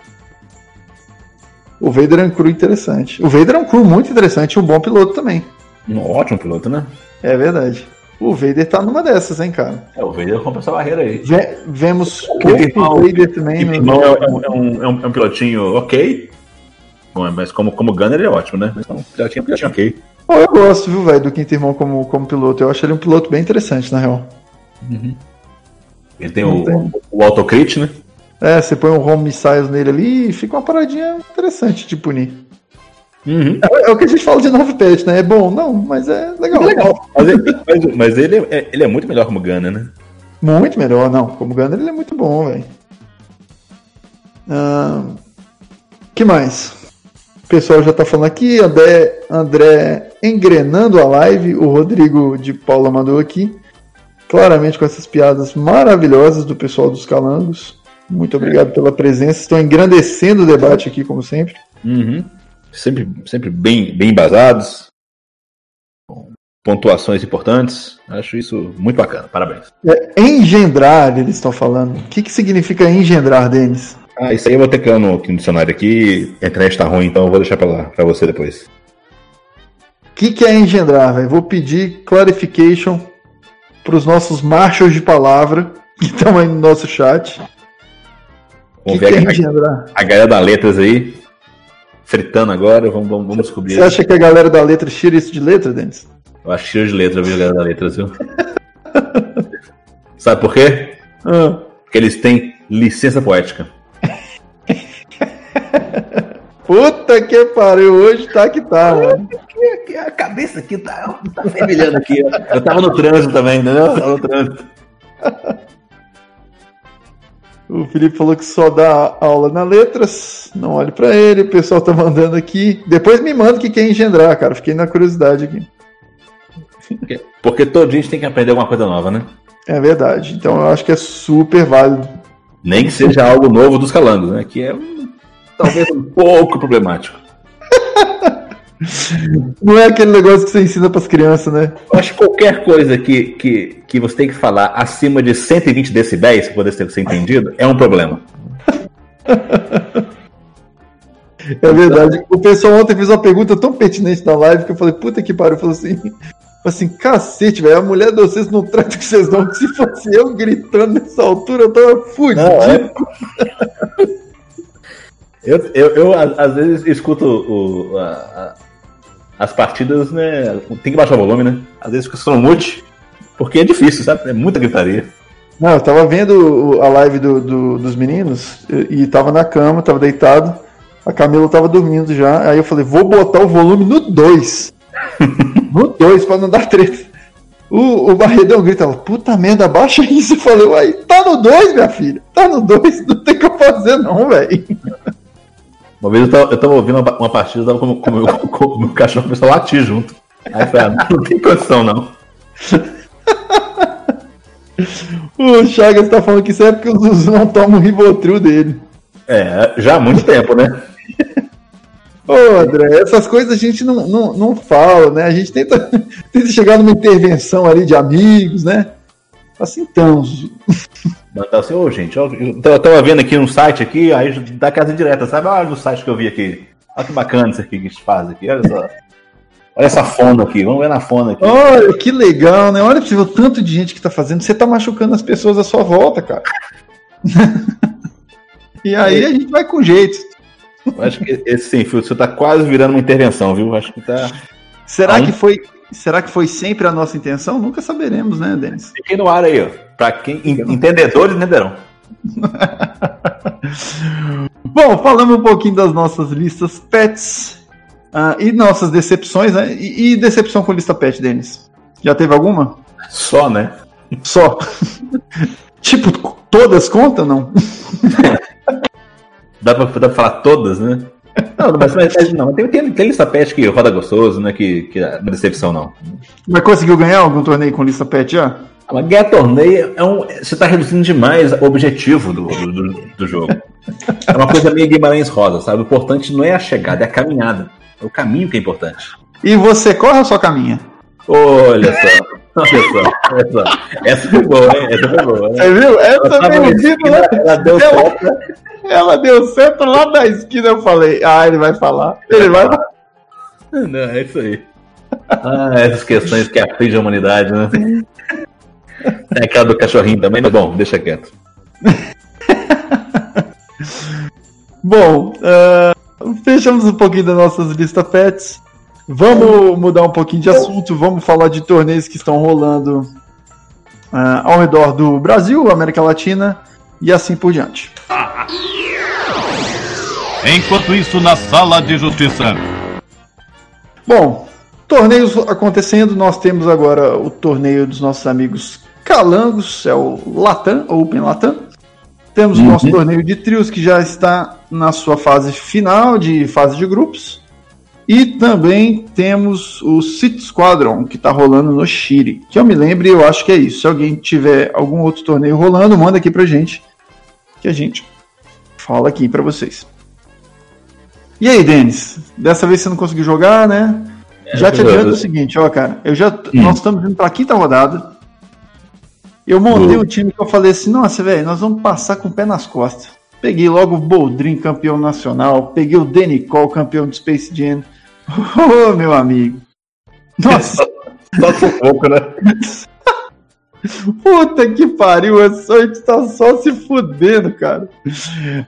A: O Vader é um crew interessante. O Vader é um crew muito interessante e um bom piloto também.
B: Um ótimo piloto, né?
A: É verdade. O Vader tá numa dessas, hein, cara?
B: É, o Vader compra essa barreira aí.
A: Ve vemos
B: o Vader também. O né? irmão é, é, um, é, um, é, um, pilotinho ok, mas como, como Gunner ele é ótimo, né? Então, pilotinho, pilotinho ok.
A: Oh, eu gosto, viu, velho, do Quinto Irmão como, como piloto. Eu acho ele um piloto bem interessante, na real.
B: Uhum. Ele tem o, tem o autocrit, né?
A: É, você põe um home missiles nele ali e fica uma paradinha interessante de punir. Uhum. É, é, o que a gente fala de novo pet, né? É bom, não, mas é legal. É legal.
B: Mas, ele, mas, mas ele, é, ele é muito melhor como Gunner, né?
A: Muito melhor, não. Como Gunner ele é muito bom, velho. Uh, que mais? O pessoal já tá falando aqui, André, André engrenando a live, o Rodrigo de Paula mandou aqui. Claramente com essas piadas maravilhosas do pessoal dos Calangos. Muito obrigado pela presença. Estão engrandecendo o debate aqui, como sempre.
B: Uhum sempre, sempre bem, bem embasados, pontuações importantes. Acho isso muito bacana. Parabéns.
A: É, engendrar, eles estão falando. O que, que significa engendrar, Denis?
B: Ah, isso aí eu vou ter que ir no, no dicionário aqui. A internet tá ruim, então eu vou deixar pra lá, pra você depois.
A: O que, que é engendrar, velho? Vou pedir clarification pros nossos machos de palavra *laughs* que estão aí no nosso chat.
B: Vamos que ver que é engendrar? A, a galera da letras aí fritando agora, vamos, vamos, vamos descobrir.
A: Você acha que a galera da letra tira isso de letra, Denis?
B: Eu acho que tira de letra, viu, a galera da letra, viu? *laughs* Sabe por quê? Ah. Porque eles têm licença poética. *laughs*
A: Puta que pariu, hoje tá que tá, mano.
B: A cabeça aqui tá, tá fervilhando aqui. Eu tava no trânsito também, entendeu? Eu tava no trânsito. *laughs*
A: O Felipe falou que só dá aula na letras. Não olhe para ele. O pessoal tá mandando aqui. Depois me manda o que quer engendrar, cara. Fiquei na curiosidade aqui.
B: Porque todo dia a gente tem que aprender alguma coisa nova, né?
A: É verdade. Então eu acho que é super válido.
B: Nem que seja algo novo dos calangos, né? Que é talvez um pouco problemático. *laughs*
A: Não é aquele negócio que você ensina para as crianças, né?
B: Eu acho que qualquer coisa que, que, que você tem que falar acima de 120 decibéis para poder ser entendido é um problema.
A: É verdade. O pessoal ontem fez uma pergunta tão pertinente na live que eu falei, puta que pariu. Falou assim, *laughs* assim, cacete, velho, a mulher de vocês não trata que vocês não. Se fosse eu gritando nessa altura, eu tava fudido. Não, é...
B: eu, eu, eu, às vezes escuto o, a, as partidas, né? Tem que baixar o volume, né? Às vezes fica só no mute, porque é difícil, sabe? É muita gritaria.
A: Não, eu tava vendo a live do, do, dos meninos e, e tava na cama, tava deitado. A Camila tava dormindo já. Aí eu falei, vou botar o volume no 2. *laughs* no 2, pra não dar treta. O, o grito, ela, puta merda, baixa isso. Eu falei, uai, tá no 2, minha filha. Tá no 2, não tem o que eu fazer não, velho.
B: Uma vez eu tava, eu tava ouvindo uma, uma partida, eu tava com, com, meu, *laughs* com o meu cachorro começou a latir junto. Aí eu falei, ah, não tem condição não. *laughs*
A: o Chagas tá falando que isso é porque o Zuzu não toma o Rivotril dele.
B: É, já há muito tempo, né? *laughs*
A: Ô, André, essas coisas a gente não, não, não fala, né? A gente tenta, tenta chegar numa intervenção ali de amigos, né? Assim, então.
B: Mandar assim, ô gente, eu, eu tava vendo aqui um site aqui, aí da casa direta, sabe? Olha o site que eu vi aqui. Olha que bacana isso aqui que a gente faz aqui, olha só. Olha essa fona aqui, vamos ver na fona aqui.
A: Olha, que legal, né? Olha o tanto de gente que tá fazendo. Você tá machucando as pessoas à sua volta, cara. *laughs* e aí a gente vai com jeito.
B: Eu acho que esse sem você tá quase virando uma intervenção, viu? Acho que tá.
A: Será que foi Será que foi sempre a nossa intenção? Nunca saberemos, né, Denis?
B: Fiquem no ar aí, ó. Para quem entendedores entenderão. *laughs*
A: Bom, falando um pouquinho das nossas listas pets uh, e nossas decepções, né? E, e, decepção com lista pet, Denis? Já teve alguma?
B: Só, né?
A: Só. *laughs* tipo, todas contam, não? *laughs*
B: Dá pra, dá pra falar todas, né? Não, mas, mas não, tem, tem, tem lista pet que roda gostoso, né? Que, que não é decepção, não.
A: Mas conseguiu ganhar algum torneio com lista pet já?
B: Ah, mas ganhar torneio é um. Você tá reduzindo demais o objetivo do, do, do jogo. É uma coisa meio Guimarães Rosa, sabe? O importante não é a chegada, é a caminhada. É o caminho que é importante.
A: E você corre ou só caminha?
B: Olha só. Olha só, olha só. Essa foi boa, hein? Essa foi boa. Né?
A: Você viu? Essa
B: esquina,
A: né?
B: ela deu certo.
A: Ela deu certo lá da esquina, eu falei, ah, ele vai falar. Ele vai falar. *laughs*
B: Não, é isso aí. Ah, essas questões que afligem a humanidade, né? Tem aquela do cachorrinho também, mas bom, deixa quieto. *laughs*
A: Bom, ah, fechamos um pouquinho das nossas listas pets. Vamos mudar um pouquinho de assunto, vamos falar de torneios que estão rolando ah, ao redor do Brasil, América Latina e assim por diante. *laughs*
C: Enquanto isso, na sala de justiça.
A: Bom, torneios acontecendo, nós temos agora o torneio dos nossos amigos Calangos, é o Latam, Open Latam. Temos o nosso torneio de trios que já está na sua fase final de fase de grupos. E também temos o City Squadron, que está rolando no Chile. Que eu me lembre, eu acho que é isso. Se alguém tiver algum outro torneio rolando, manda aqui pra gente. Que a gente fala aqui pra vocês. E aí, Denis? Dessa vez você não conseguiu jogar, né? já te
B: eu-
A: adianto o seguinte, ó, cara. Eu já, Nós estamos indo pra quinta rodada. Eu montei um time que eu falei assim, nossa, velho, nós vamos passar com o pé nas costas. Peguei logo o Boldrin, campeão nacional. Peguei o Denicol, campeão do Space Jam. *laughs* Ô, meu amigo. Nossa, *laughs*
B: Só pouco, né? *laughs*
A: puta que pariu. A sorte tá só se fudendo, cara.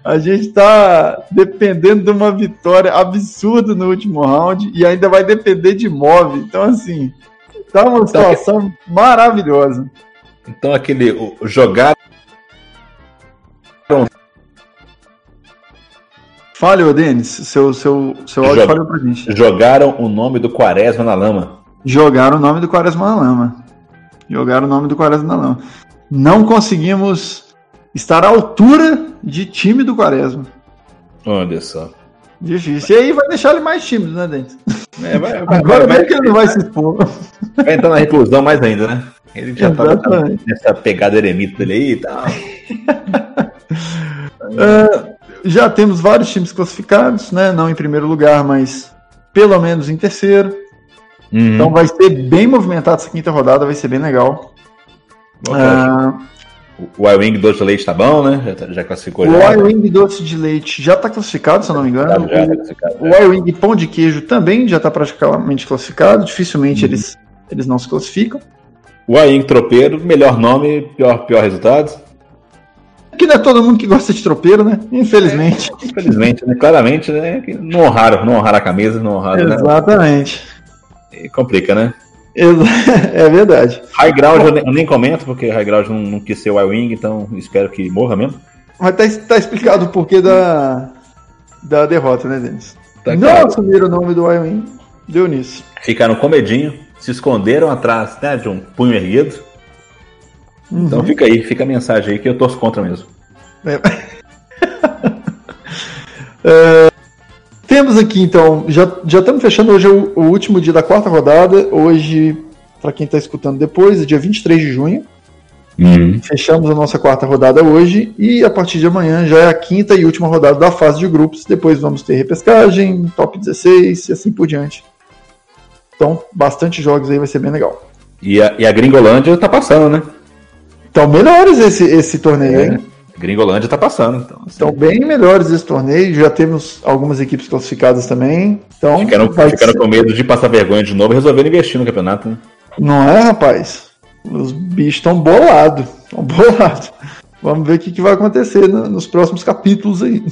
A: A gente tá dependendo de uma vitória absurda no último round e ainda vai depender de move. Então, assim, tá uma situação maravilhosa.
B: Então aquele jogar
A: Fale, ô Denis, seu, seu, seu áudio
B: Joga.
A: falhou pra gente.
B: jogaram o nome do Quaresma na lama.
A: Jogaram o nome do Quaresma na lama. Jogaram o nome do Quaresma na lama. Não conseguimos estar à altura de time do Quaresma.
B: Olha só.
A: Difícil. E aí vai deixar ele mais tímido, né, Denis?
B: É, vai, *laughs* vai,
A: Agora
B: vai,
A: que ele não vai se expor.
B: vai entrar na reclusão mais ainda, né? Ele já tá
A: Exatamente.
B: nessa pegada eremita dele aí e tal.
A: Ah, *laughs* já temos vários times classificados, né? Não em primeiro lugar, mas pelo menos em terceiro.
B: Uhum.
A: Então vai ser bem movimentado essa quinta rodada, vai ser bem legal. Ah,
B: O Y-Wing doce de leite tá bom, né? Já, tá- já classificou
A: o
B: já.
A: Y-Wing doce de leite já está classificado, se eu não me engano.
B: Já, tá
A: O
B: já.
A: Y-Wing pão de queijo também já está praticamente classificado. Dificilmente eles, eles não se classificam.
B: O Y-Wing tropeiro, melhor nome, pior, pior resultado.
A: Que não é todo mundo que gosta de tropeiro, né? Infelizmente.
B: Infelizmente, né? Claramente, né? Não honraram, não honraram a camisa, não honraram, né?
A: Exatamente.
B: E complica, né? *laughs*
A: É verdade.
B: High Ground eu nem, eu nem comento, porque High Ground não, não quis ser o Y-Wing, então espero que morra mesmo.
A: Mas tá, tá explicado o porquê da, da derrota, né, Denis?
B: Tá
A: não
B: claro.
A: assumiram o nome do Y-Wing. Deu nisso.
B: Ficaram com medinho, se esconderam atrás né, de um punho erguido. Então fica aí, fica a mensagem aí que eu torço contra mesmo.
A: É. *laughs* É, temos aqui então, já, já estamos fechando hoje é o, o último dia da quarta rodada. Hoje, para quem está escutando depois, é dia 23 de junho. Fechamos a nossa quarta rodada hoje e a partir de amanhã já é a quinta e última rodada da fase de grupos. Depois vamos ter repescagem, top 16 e assim por diante. Então, bastante jogos aí, vai ser bem legal.
B: E a, e a Gringolândia tá passando, né?
A: Então, melhores esse, esse torneio,
B: É.
A: hein?
B: Gringolândia tá passando. Então, assim,
A: Estão bem melhores esse torneio. Já temos algumas equipes classificadas também. Então,
B: ficaram, ficaram com medo de passar vergonha de novo e resolveram investir no campeonato. Né?
A: Não é, rapaz? Os bichos estão bolados. Estão *laughs* bolados. Vamos ver o que, que vai acontecer no- nos próximos capítulos aí.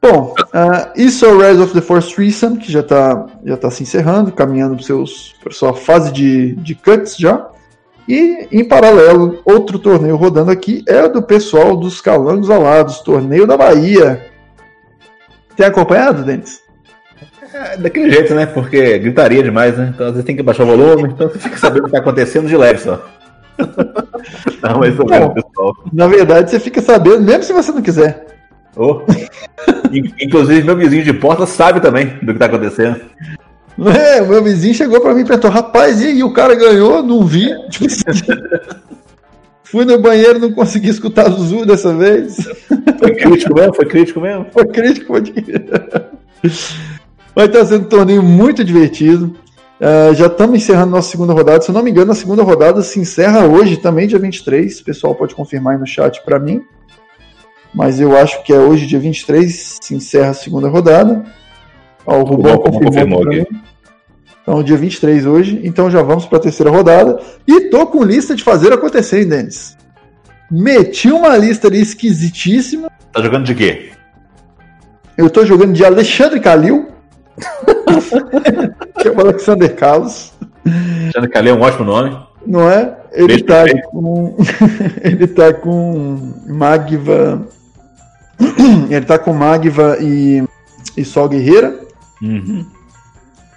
A: Bom, ah, isso é o Rise of the Force Threesome, que já está já tá se encerrando, caminhando para sua fase de, de cuts já. E, em paralelo, outro torneio rodando aqui é do pessoal dos Calangos Alados, Torneio da Bahia. Tem acompanhado, Denis?
B: É daquele jeito, né? Porque gritaria demais, né? Então às vezes tem que baixar o volume, então você fica sabendo o que tá acontecendo de leve só. Não, mas eu
A: Bom.
B: pessoal.
A: Na verdade, você fica sabendo, mesmo se você não quiser.
B: Oh. Inclusive, meu vizinho de porta sabe também do que tá acontecendo. *laughs*
A: É, o meu vizinho chegou pra mim e perguntou: rapaz, e aí, o cara ganhou? Não vi. *laughs* Tipo assim, Fui no banheiro não consegui escutar Zuzu dessa vez.
B: Foi crítico mesmo? Foi crítico mesmo?
A: Foi crítico, pode Vai estar sendo um torneio muito divertido. Uh, já estamos encerrando nossa segunda rodada. Se eu não me engano, a segunda rodada se encerra hoje, também dia 23. O pessoal pode confirmar aí no chat para mim. Mas eu acho que é hoje, dia 23, se encerra a segunda rodada. Ó, o Rubão confirmou, confirmou aqui. Então, dia 23 hoje. Então já vamos para a terceira rodada. E tô com lista de fazer acontecer, hein, Denis? Meti uma lista ali esquisitíssima.
B: Tá jogando de quê?
A: Eu tô jogando de Alexandre Calil. *laughs* que é o Alexander Carlos.
B: Alexandre Calil é um ótimo nome.
A: Não é? Ele Beijo tá com. *laughs* ele tá com Magva. *clears throat* ele tá com Magva e, e Sol Guerreira.
B: Uhum.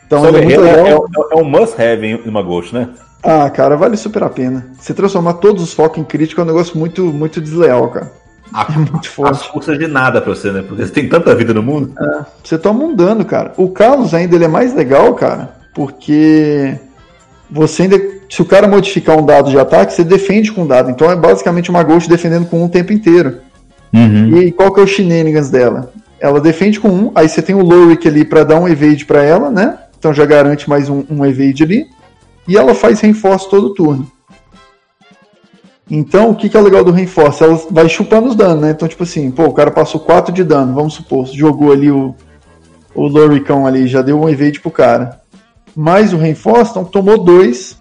B: Então Sol é, Guerreira é, é, é, um must-have em uma Ghost, né?
A: Ah, cara, vale super a pena. Você transformar todos os focos em crítico é um negócio muito, muito desleal, cara.
B: A, é muito forte. custa de nada pra você, né? Porque você tem tanta vida no mundo.
A: É, você toma um dano, cara. O Carlos ainda ele é mais legal, cara, porque você ainda. Se o cara modificar um dado de ataque, você defende com um dado. Então é basicamente uma Ghost defendendo com um o tempo inteiro. Uhum. E qual que é o shenanigans dela? Ela defende com um, aí você tem o Lowick ali para dar um evade para ela, né? Então já garante mais um, um evade ali. E ela faz reinforce todo turno. Então, o que, que é legal do reinforce? Ela vai chupando os danos, né? Então, tipo assim, pô, o cara passou 4 de dano, vamos supor, jogou ali o, o Loricão ali, já deu um evade pro cara. Mais o reinforce, então tomou 2.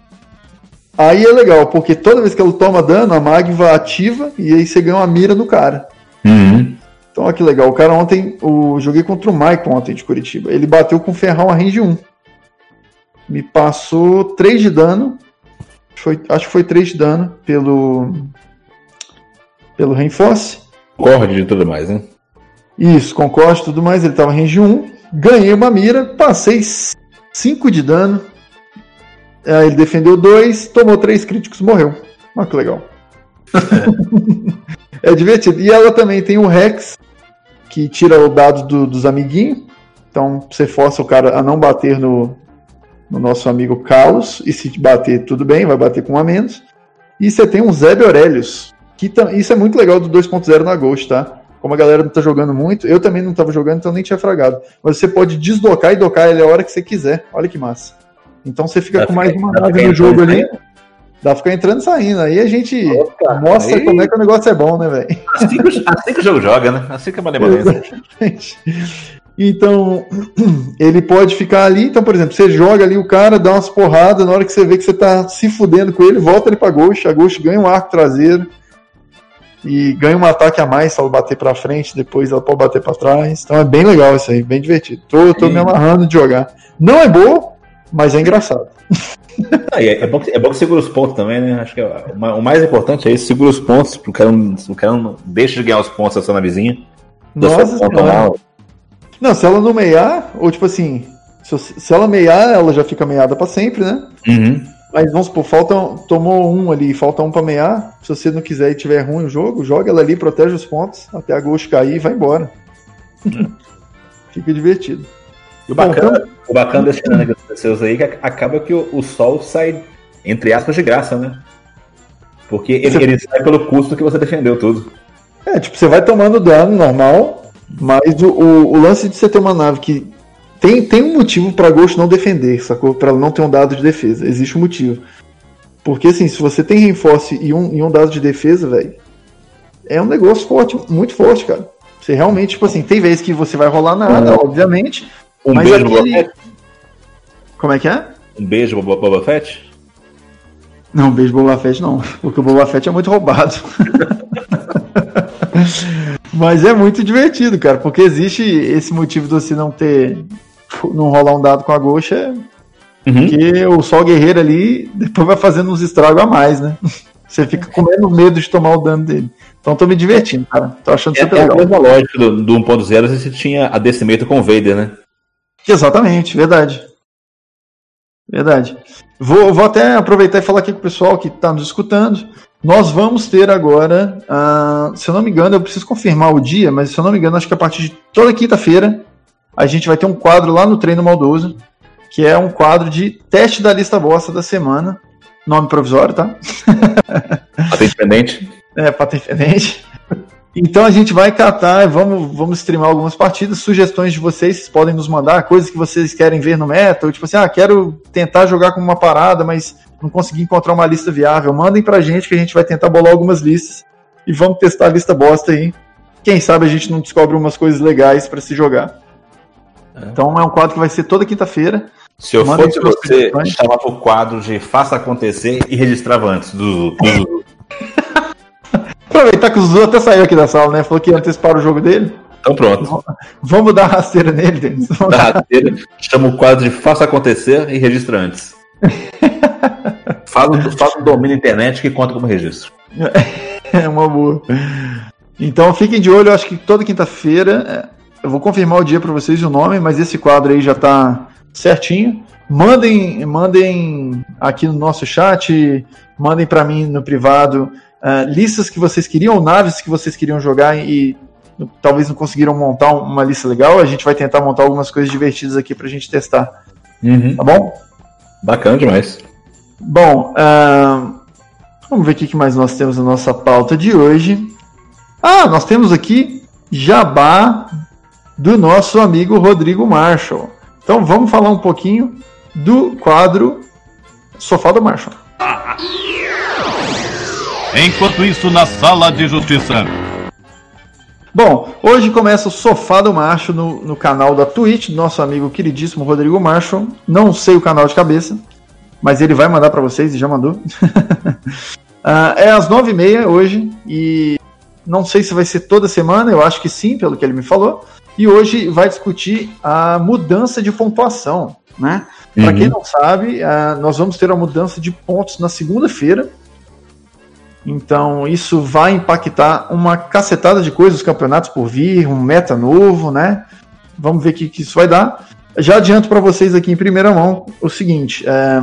A: Aí é legal, porque toda vez que ela toma dano, a Magva ativa e aí você ganha uma mira no cara.
B: Uhum.
A: Então, olha que legal. O cara ontem, o, joguei contra o Mike ontem de Curitiba. Ele bateu com o Ferrão a range 1. Me passou 3 de dano foi, acho que foi 3 de dano pelo. pelo Reinforce.
B: Concorde e tudo mais, né?
A: Isso, concorde e tudo mais. Ele tava range 1. Ganhei uma mira, passei 5 de dano. Aí ele defendeu 2, tomou 3 críticos morreu. Olha que legal. *laughs* *laughs* é divertido. E ela também tem o Rex, que tira o dado do, dos amiguinhos. Então você força o cara a não bater no, no nosso amigo Carlos, e se bater, tudo bem, vai bater com um a menos. E você tem um Zeb Aurelius, que isso é muito legal do 2.0 na Ghost, tá? Como a galera não tá jogando muito, eu também não tava jogando, então nem tinha fragado. Mas você pode deslocar e docar ele a hora que você quiser. Olha que massa. Então você fica com mais uma nave no jogo ali. Dá pra ficar entrando e saindo. Aí a gente Opa, mostra aí... como é que o negócio é bom, né, velho?
B: Assim, assim, que o jogo joga, né? Assim que é uma maneireza.
A: Então, ele pode ficar ali. Então, por exemplo, você joga ali o cara, dá umas porradas, na hora que você vê que você tá se fudendo com ele, volta ele pra Ghost. A Ghost ganha um arco traseiro e ganha um ataque a mais se ela bater pra frente, depois ela pode bater pra trás. Então é bem legal isso aí, bem divertido. Tô, tô me amarrando de jogar. Não é boa, mas é engraçado.
B: Ah, é, é, bom que, é bom que segura os pontos também, né? Acho que é, o mais importante é isso, segura os pontos, porque o cara não, o cara não deixa de ganhar os pontos essa navezinha.
A: Nossa, não, se ela não meiar, ou tipo assim, se, se ela meiar, ela já fica meiada para sempre, né?
B: Uhum.
A: Mas vamos supor, falta, tomou um ali, falta um pra meiar. Se você não quiser e tiver ruim o jogo, joga ela ali, protege os pontos, até a Ghost cair e vai embora. Uhum. Fica divertido.
B: E o bacana, Bom, então... o bacana desse negócio seus aí é que acaba que o, o, sol sai, entre aspas, de graça, né? Porque ele, ele sai pelo custo que você defendeu tudo.
A: É, tipo, você vai tomando dano normal, mas o, o, o, lance de você ter uma nave que tem, tem um motivo para Ghost não defender, sacou? Para ela não ter um dado de defesa. Existe um motivo. Porque assim, se você tem reforço e um, e um dado de defesa, velho, é um negócio forte, muito forte, cara. Você realmente, tipo assim, tem vezes que você vai rolar nada, uhum. obviamente.
B: Um mas beijo aquele... Boba Fett?
A: Como é que é?
B: Um beijo Boba Fett?
A: Não, um beijo Boba Fett não, porque o Boba Fett é muito roubado. *laughs* Mas é muito divertido, cara, porque existe esse motivo de você não ter. não rolar um dado com a goxa. Uhum. Porque o Sol Guerreiro ali depois vai fazendo uns estragos a mais, né? Você fica com menos medo de tomar o dano dele. Então tô me divertindo, cara. Tô achando
B: é, super é legal. É a mesma lógica do, do 1.0 você tinha a decimento com o Vader, né?
A: Exatamente, verdade. Verdade. Vou, vou até aproveitar e falar aqui com o pessoal que está nos escutando. nós vamos ter agora, uh, se eu não me engano, eu preciso confirmar o dia, mas se eu não me engano, acho que a partir de toda quinta-feira a gente vai ter um quadro lá no Treino Maldoso, que é um quadro de teste da lista bosta da semana. Nome provisório, tá?
B: Patente pendente.
A: É, patente pendente. Então a gente vai catar, vamos, vamos streamar algumas partidas, sugestões de vocês, vocês podem nos mandar, coisas que vocês querem ver no meta, ou tipo assim, ah, quero tentar jogar com uma parada, mas não consegui encontrar uma lista viável. Mandem pra gente que a gente vai tentar bolar algumas listas e vamos testar a lista bosta aí. Quem sabe a gente não descobre umas coisas legais para se jogar. É. Então é um quadro que vai ser toda quinta-feira.
B: Se eu Mandem fosse você, chamava o quadro de Faça Acontecer e registrava antes do. do... *laughs*
A: Aproveitar que o Zuzu até saiu aqui da sala, né? Falou que ia antecipar o jogo dele.
B: Então pronto.
A: Vamos dar rasteira nele, Denis. Dar rasteira,
B: chama o quadro de Faça Acontecer e registra antes. fala, fala do domínio internet que conta como registro.
A: É uma boa. Então fiquem de olho, acho que toda quinta-feira. É, eu vou confirmar o dia para vocês e o nome, mas esse quadro aí já está certinho. Mandem, mandem aqui no nosso chat, mandem para mim no privado uh, listas que vocês queriam, naves que vocês queriam jogar e talvez não conseguiram montar uma lista legal. A gente vai tentar montar algumas coisas divertidas aqui para a gente testar. Uhum. Tá bom?
B: Bacana demais.
A: Bom, uh, vamos ver o que mais nós temos na nossa pauta de hoje. Ah, nós temos aqui Jabá do nosso amigo Rodrigo Marshall. Então vamos falar um pouquinho do quadro Sofá do Marshall.
C: Enquanto isso, na sala de justiça.
A: Bom, hoje começa o Sofá do Macho no, no canal da Twitch, do nosso amigo queridíssimo Rodrigo Marshall. Não sei o canal de cabeça, mas ele vai mandar para vocês e já mandou. uh, *laughs* é às nove e meia hoje e não sei se vai ser toda semana, eu acho que sim, pelo que ele me falou. E hoje vai discutir a mudança de pontuação, né? Para uhum. quem não sabe, uh, nós vamos ter a mudança de pontos na segunda-feira então, isso vai impactar uma cacetada de coisas, os campeonatos por vir, um meta novo, né? Vamos ver o que, que isso vai dar. Já adianto para vocês aqui em primeira mão o seguinte: é,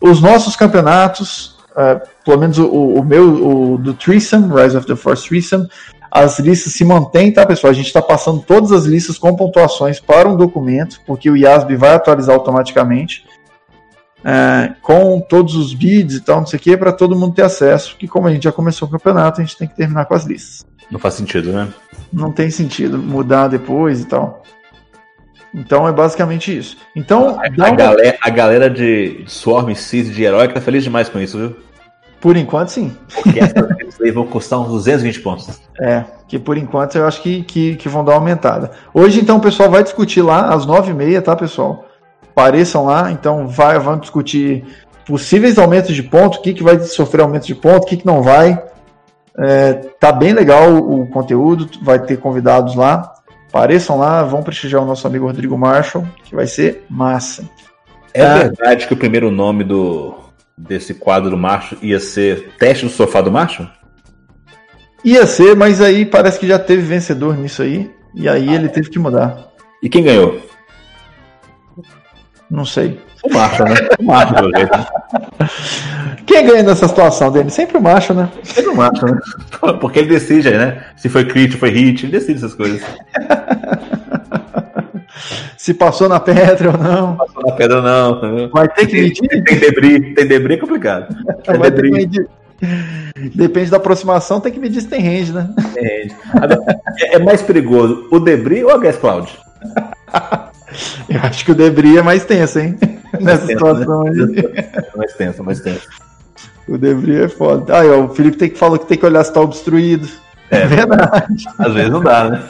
A: os nossos campeonatos, é, pelo menos o, o meu, o do Threesome, Rise of the Force Threesome, as listas se mantêm, tá, pessoal? A gente está passando todas as listas com pontuações para um documento, porque o IASB vai atualizar automaticamente é, com todos os bids e tal, não sei o que, para todo mundo ter acesso, porque como a gente já começou o campeonato, a gente tem que terminar com as listas.
B: Não faz sentido, né?
A: Não tem sentido mudar depois e tal. Então é basicamente isso. Então,
B: a, a, uma... galera, a galera de Swarm Seed de herói tá feliz demais com isso, viu?
A: Por enquanto, sim.
B: Porque essas *laughs* vão custar uns 220 pontos.
A: É, que por enquanto eu acho que, que, que vão dar uma aumentada. Hoje, então, o pessoal vai discutir lá às 9h30, tá, pessoal? Apareçam lá. Então vai, vamos discutir possíveis aumentos de ponto, o que, que vai sofrer aumento de ponto, o que, que não vai. É, tá bem legal o conteúdo, vai ter convidados lá. Apareçam lá, vão prestigiar o nosso amigo Rodrigo Marshall, que vai ser massa.
B: É, é verdade que o primeiro nome do desse quadro do Marshall ia ser Teste do Sofá do Marshall?
A: Ia ser, mas aí parece que já teve vencedor nisso aí, e aí ah, ele é. teve que mudar.
B: E quem ganhou?
A: Não sei.
B: O macho, né? O macho, jeito.
A: Quem ganha nessa situação dele? Sempre o macho, né?
B: Sempre o macho, né? *laughs* Porque ele decide, né? Se foi crit, foi hit, ele decide essas coisas. *laughs*
A: Se passou na pedra ou não.
B: Passou na pedra ou não.
A: Vai ter que medir.
B: Tem debris, tem debris é complicado. Tem debris.
A: Depende da aproximação, tem que medir se tem range, né? Tem
B: range. É mais perigoso o debris ou a gas cloud? *laughs* *laughs*
A: Eu acho que o Debris é mais tenso, hein? Nessa tenso, situação né?
B: aí. Mais tenso, mais tenso.
A: O Debris é foda. Ah, o Felipe tem que falar que tem que olhar se tá obstruído.
B: É, *laughs* é verdade. Às vezes não dá, né?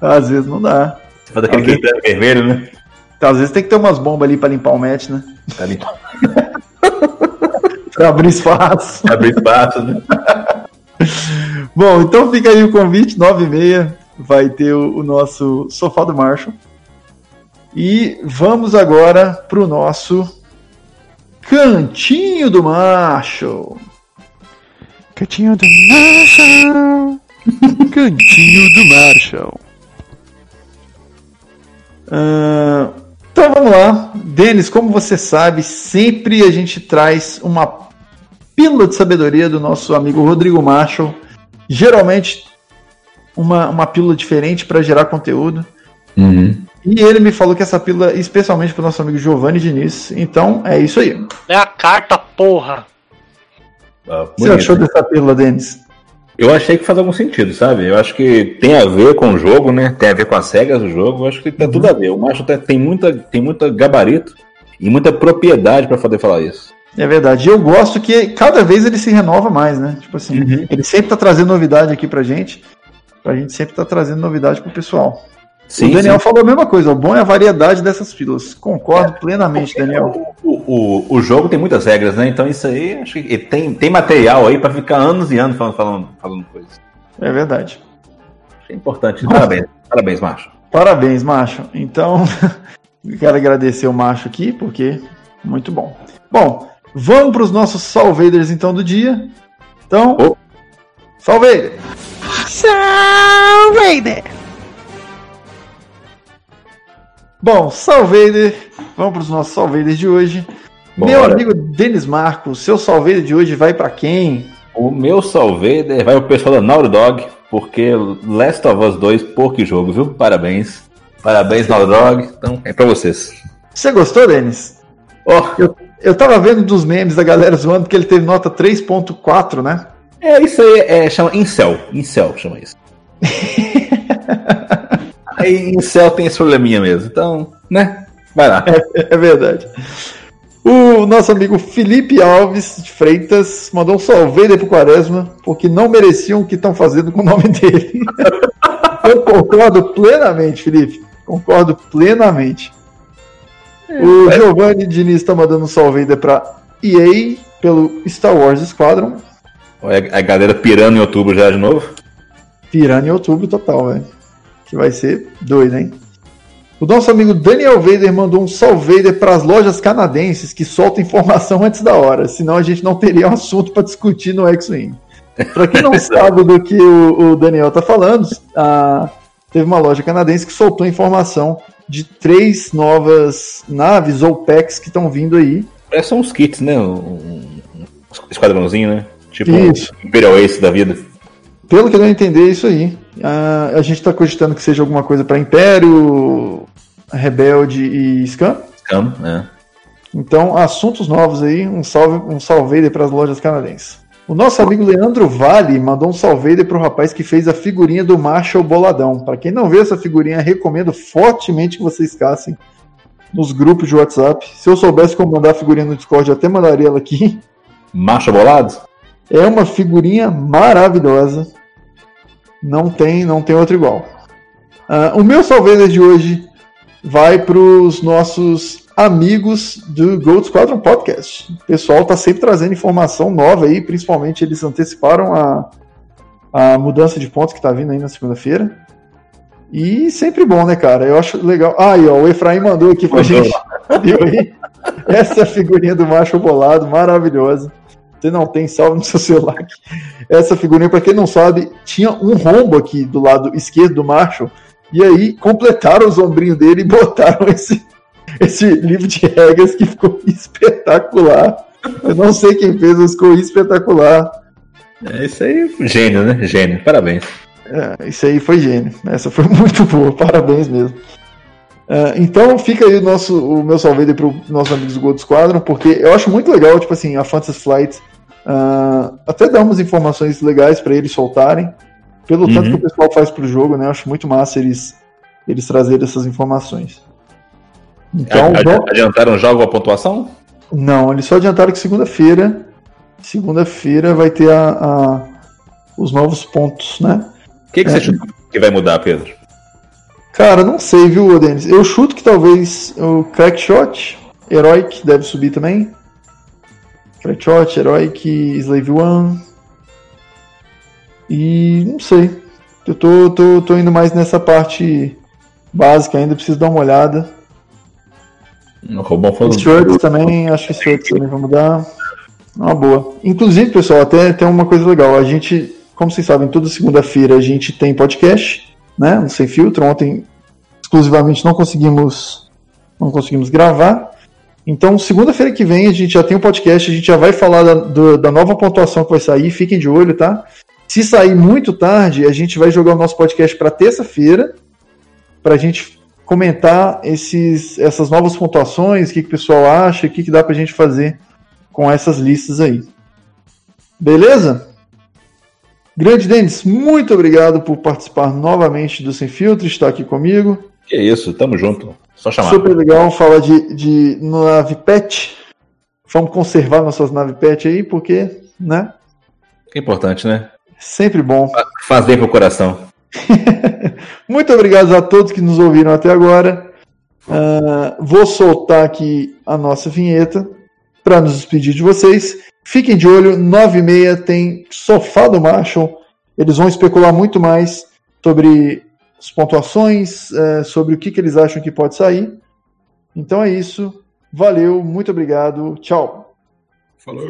A: Às vezes não dá.
B: Você faz aquele vezes... vermelho, né?
A: Então, às vezes tem que ter umas bombas ali pra limpar o match, né? Pra limpar. *laughs* pra abrir espaço.
B: Pra abrir espaço, né?
A: Bom, então fica aí o convite, 9 e meia vai ter o, o nosso Sofá do Marshall. E vamos agora para o nosso Cantinho do Macho. Cantinho do Marshall. Cantinho do Marshall. Uh, então vamos lá. Denis, como você sabe, sempre a gente traz uma pílula de sabedoria do nosso amigo Rodrigo Marshall. Geralmente, uma, uma pílula diferente para gerar conteúdo.
B: Uhum.
A: E ele me falou que essa pílula é especialmente para o nosso amigo Giovanni Diniz. Então, é isso aí.
D: É a carta, porra.
B: Ah,
A: O que você achou dessa pílula, Denis?
B: Eu achei que faz algum sentido, sabe? Eu acho que tem a ver com o jogo, né? Tem a ver com as regras do jogo. Eu acho que tem tudo a ver. O macho tem muita, tem muita gabarito e muita propriedade para poder falar isso.
A: É verdade. E eu gosto que cada vez ele se renova mais, né? Tipo assim,
B: Uhum.
A: ele sempre tá trazendo novidade aqui pra gente. Pra gente sempre tá trazendo novidade pro pessoal.
B: Sim,
A: o Daniel
B: sim.
A: falou a mesma coisa. O bom é a variedade dessas pílulas. Concordo plenamente, Daniel.
B: O, o, o jogo tem muitas regras, né? Então isso aí, acho que tem, tem material aí para ficar anos e anos falando, falando, falando coisas.
A: É verdade.
B: Acho que é importante. Parabéns, parabéns, macho.
A: Parabéns, macho. Então, *laughs* quero agradecer o macho aqui, porque muito bom. Bom, vamos para os nossos salvaders então do dia. Então,
B: Oh.
A: salvader.
D: Salvader!
A: Bom, salvader. Vamos para os nossos salvaders de hoje.
B: Bora.
A: Meu amigo Denis Marcos, seu salvader de hoje vai para quem?
B: O meu salvader vai pro pessoal da Naughty Dog, porque Last of Us 2, pô, que jogo, viu? Parabéns. Parabéns, Naughty Dog. Então, é pra vocês.
A: Você gostou, Denis?
B: Ó,
A: Eu, eu tava vendo dos memes da galera zoando que ele teve nota 3.4, né?
B: é isso aí, é, chama Incel. Incel chama isso. *laughs* aí Incel tem esse probleminha mesmo. Então, né? Vai lá.
A: É verdade. O nosso amigo Felipe Alves de Freitas mandou um salve pro Quaresma, porque não mereciam o que estão fazendo com o nome dele. *laughs* Eu concordo plenamente, Felipe. Concordo plenamente. O Giovanni Diniz está mandando um salve para EA pelo Star Wars Squadron.
B: A galera pirando em outubro já de novo.
A: Pirando em outubro total, velho. Que vai ser doido, hein? O nosso amigo Daniel Vader mandou um salve para as lojas canadenses que soltam informação antes da hora, senão a gente não teria um assunto para discutir no X-Wing. Para quem não *laughs* sabe do que o, o Daniel tá falando, ah, teve uma loja canadense que soltou informação de três novas naves ou packs que estão vindo aí.
B: Parece uns kits, né? Um, um esquadrãozinho, né? Tipo
A: Isso.
B: um Imperial Ace da vida.
A: Pelo que eu não entender, é isso aí. Ah, a gente está cogitando que seja alguma coisa para Império, Rebelde e Scan.
B: Scam, né?
A: Então, assuntos novos aí, um salve, um salve para as lojas canadenses. O nosso amigo Leandro Vale mandou um salve para o rapaz que fez a figurinha do Marshall Boladão. Para quem não vê essa figurinha, recomendo fortemente que vocês caçem nos grupos de WhatsApp. Se eu soubesse como mandar a figurinha no Discord, eu até mandaria ela aqui.
B: Macho bolado?
A: É uma figurinha maravilhosa. Não tem, não tem outro igual. Ah, o meu salve de hoje vai para os nossos amigos do Gold Squadron Podcast. O pessoal tá sempre trazendo informação nova aí, principalmente eles anteciparam a, a mudança de pontos que tá vindo aí na segunda-feira. E sempre bom, né, cara? Eu acho legal. Ah, aí, ó, o Efraim mandou aqui pra
B: Mandou.
A: gente. Viu aí? Essa é a figurinha do macho bolado, maravilhosa. Você não tem salvo no seu celular. Essa figurinha, pra quem não sabe, tinha um rombo aqui do lado esquerdo do Marshall. E aí completaram os ombrinhos dele e botaram esse, esse livro de regras que ficou *laughs* espetacular. Eu não sei quem fez, mas ficou espetacular.
B: É isso aí, gênio, né? Gênio. Parabéns.
A: É, isso aí foi gênio. Essa foi *laughs* muito boa, parabéns mesmo. É, então fica aí o, nosso, o meu salve para os nossos amigos do Gold Squadron, porque eu acho muito legal, tipo assim, a Fantasy Flight ah, até dar umas informações legais para eles soltarem, pelo tanto
B: Uhum.
A: que o pessoal faz pro jogo, né? Eu acho muito massa eles, eles trazerem essas informações. Então,
B: Adiantaram jogo a pontuação?
A: não, eles só adiantaram que segunda-feira, segunda-feira vai ter a, a- os novos pontos, né?
B: O que, que
A: É.
B: você chuta que vai mudar, Pedro?
A: Cara, não sei, viu, Denis? Eu chuto que talvez o Crackshot, Heroic deve subir também. Crackshot, Heroic, Slave One. E não sei. Eu tô, tô, tô indo mais nessa parte básica ainda, preciso dar uma olhada.
B: Robão.
A: Struts também, acho que Struts também vai mudar. Uma boa. Inclusive, pessoal, até tem uma coisa legal. A gente, como vocês sabem, toda segunda-feira a gente tem podcast, né? Sem Filtro. Ontem, exclusivamente, não conseguimos, não conseguimos gravar. Então, segunda-feira que vem, a gente já tem um podcast, a gente já vai falar da, do, da nova pontuação que vai sair, fiquem de olho, tá? Se sair muito tarde, a gente vai jogar o nosso podcast para terça-feira, para a gente comentar esses, essas novas pontuações, o que, que o pessoal acha, o que, que dá para a gente fazer com essas listas aí. Beleza? Grande Denis, muito obrigado por participar novamente do Sem Filtro, estar aqui comigo.
B: Que isso, tamo junto. Só chamar.
A: Super legal falar de, de nave pet. Vamos conservar nossas nave pet aí, porque, né?
B: Que importante, né?
A: Sempre bom.
B: Faz bem pro coração. *laughs*
A: Muito obrigado a todos que nos ouviram até agora. Uh, vou soltar aqui a nossa vinheta para nos despedir de vocês. Fiquem de olho, 9 e meia tem Sofá do Marshall. Eles vão especular muito mais sobre as pontuações, é, sobre o que, que eles acham que pode sair. Então é isso. Valeu, muito obrigado. Tchau.
B: Falou.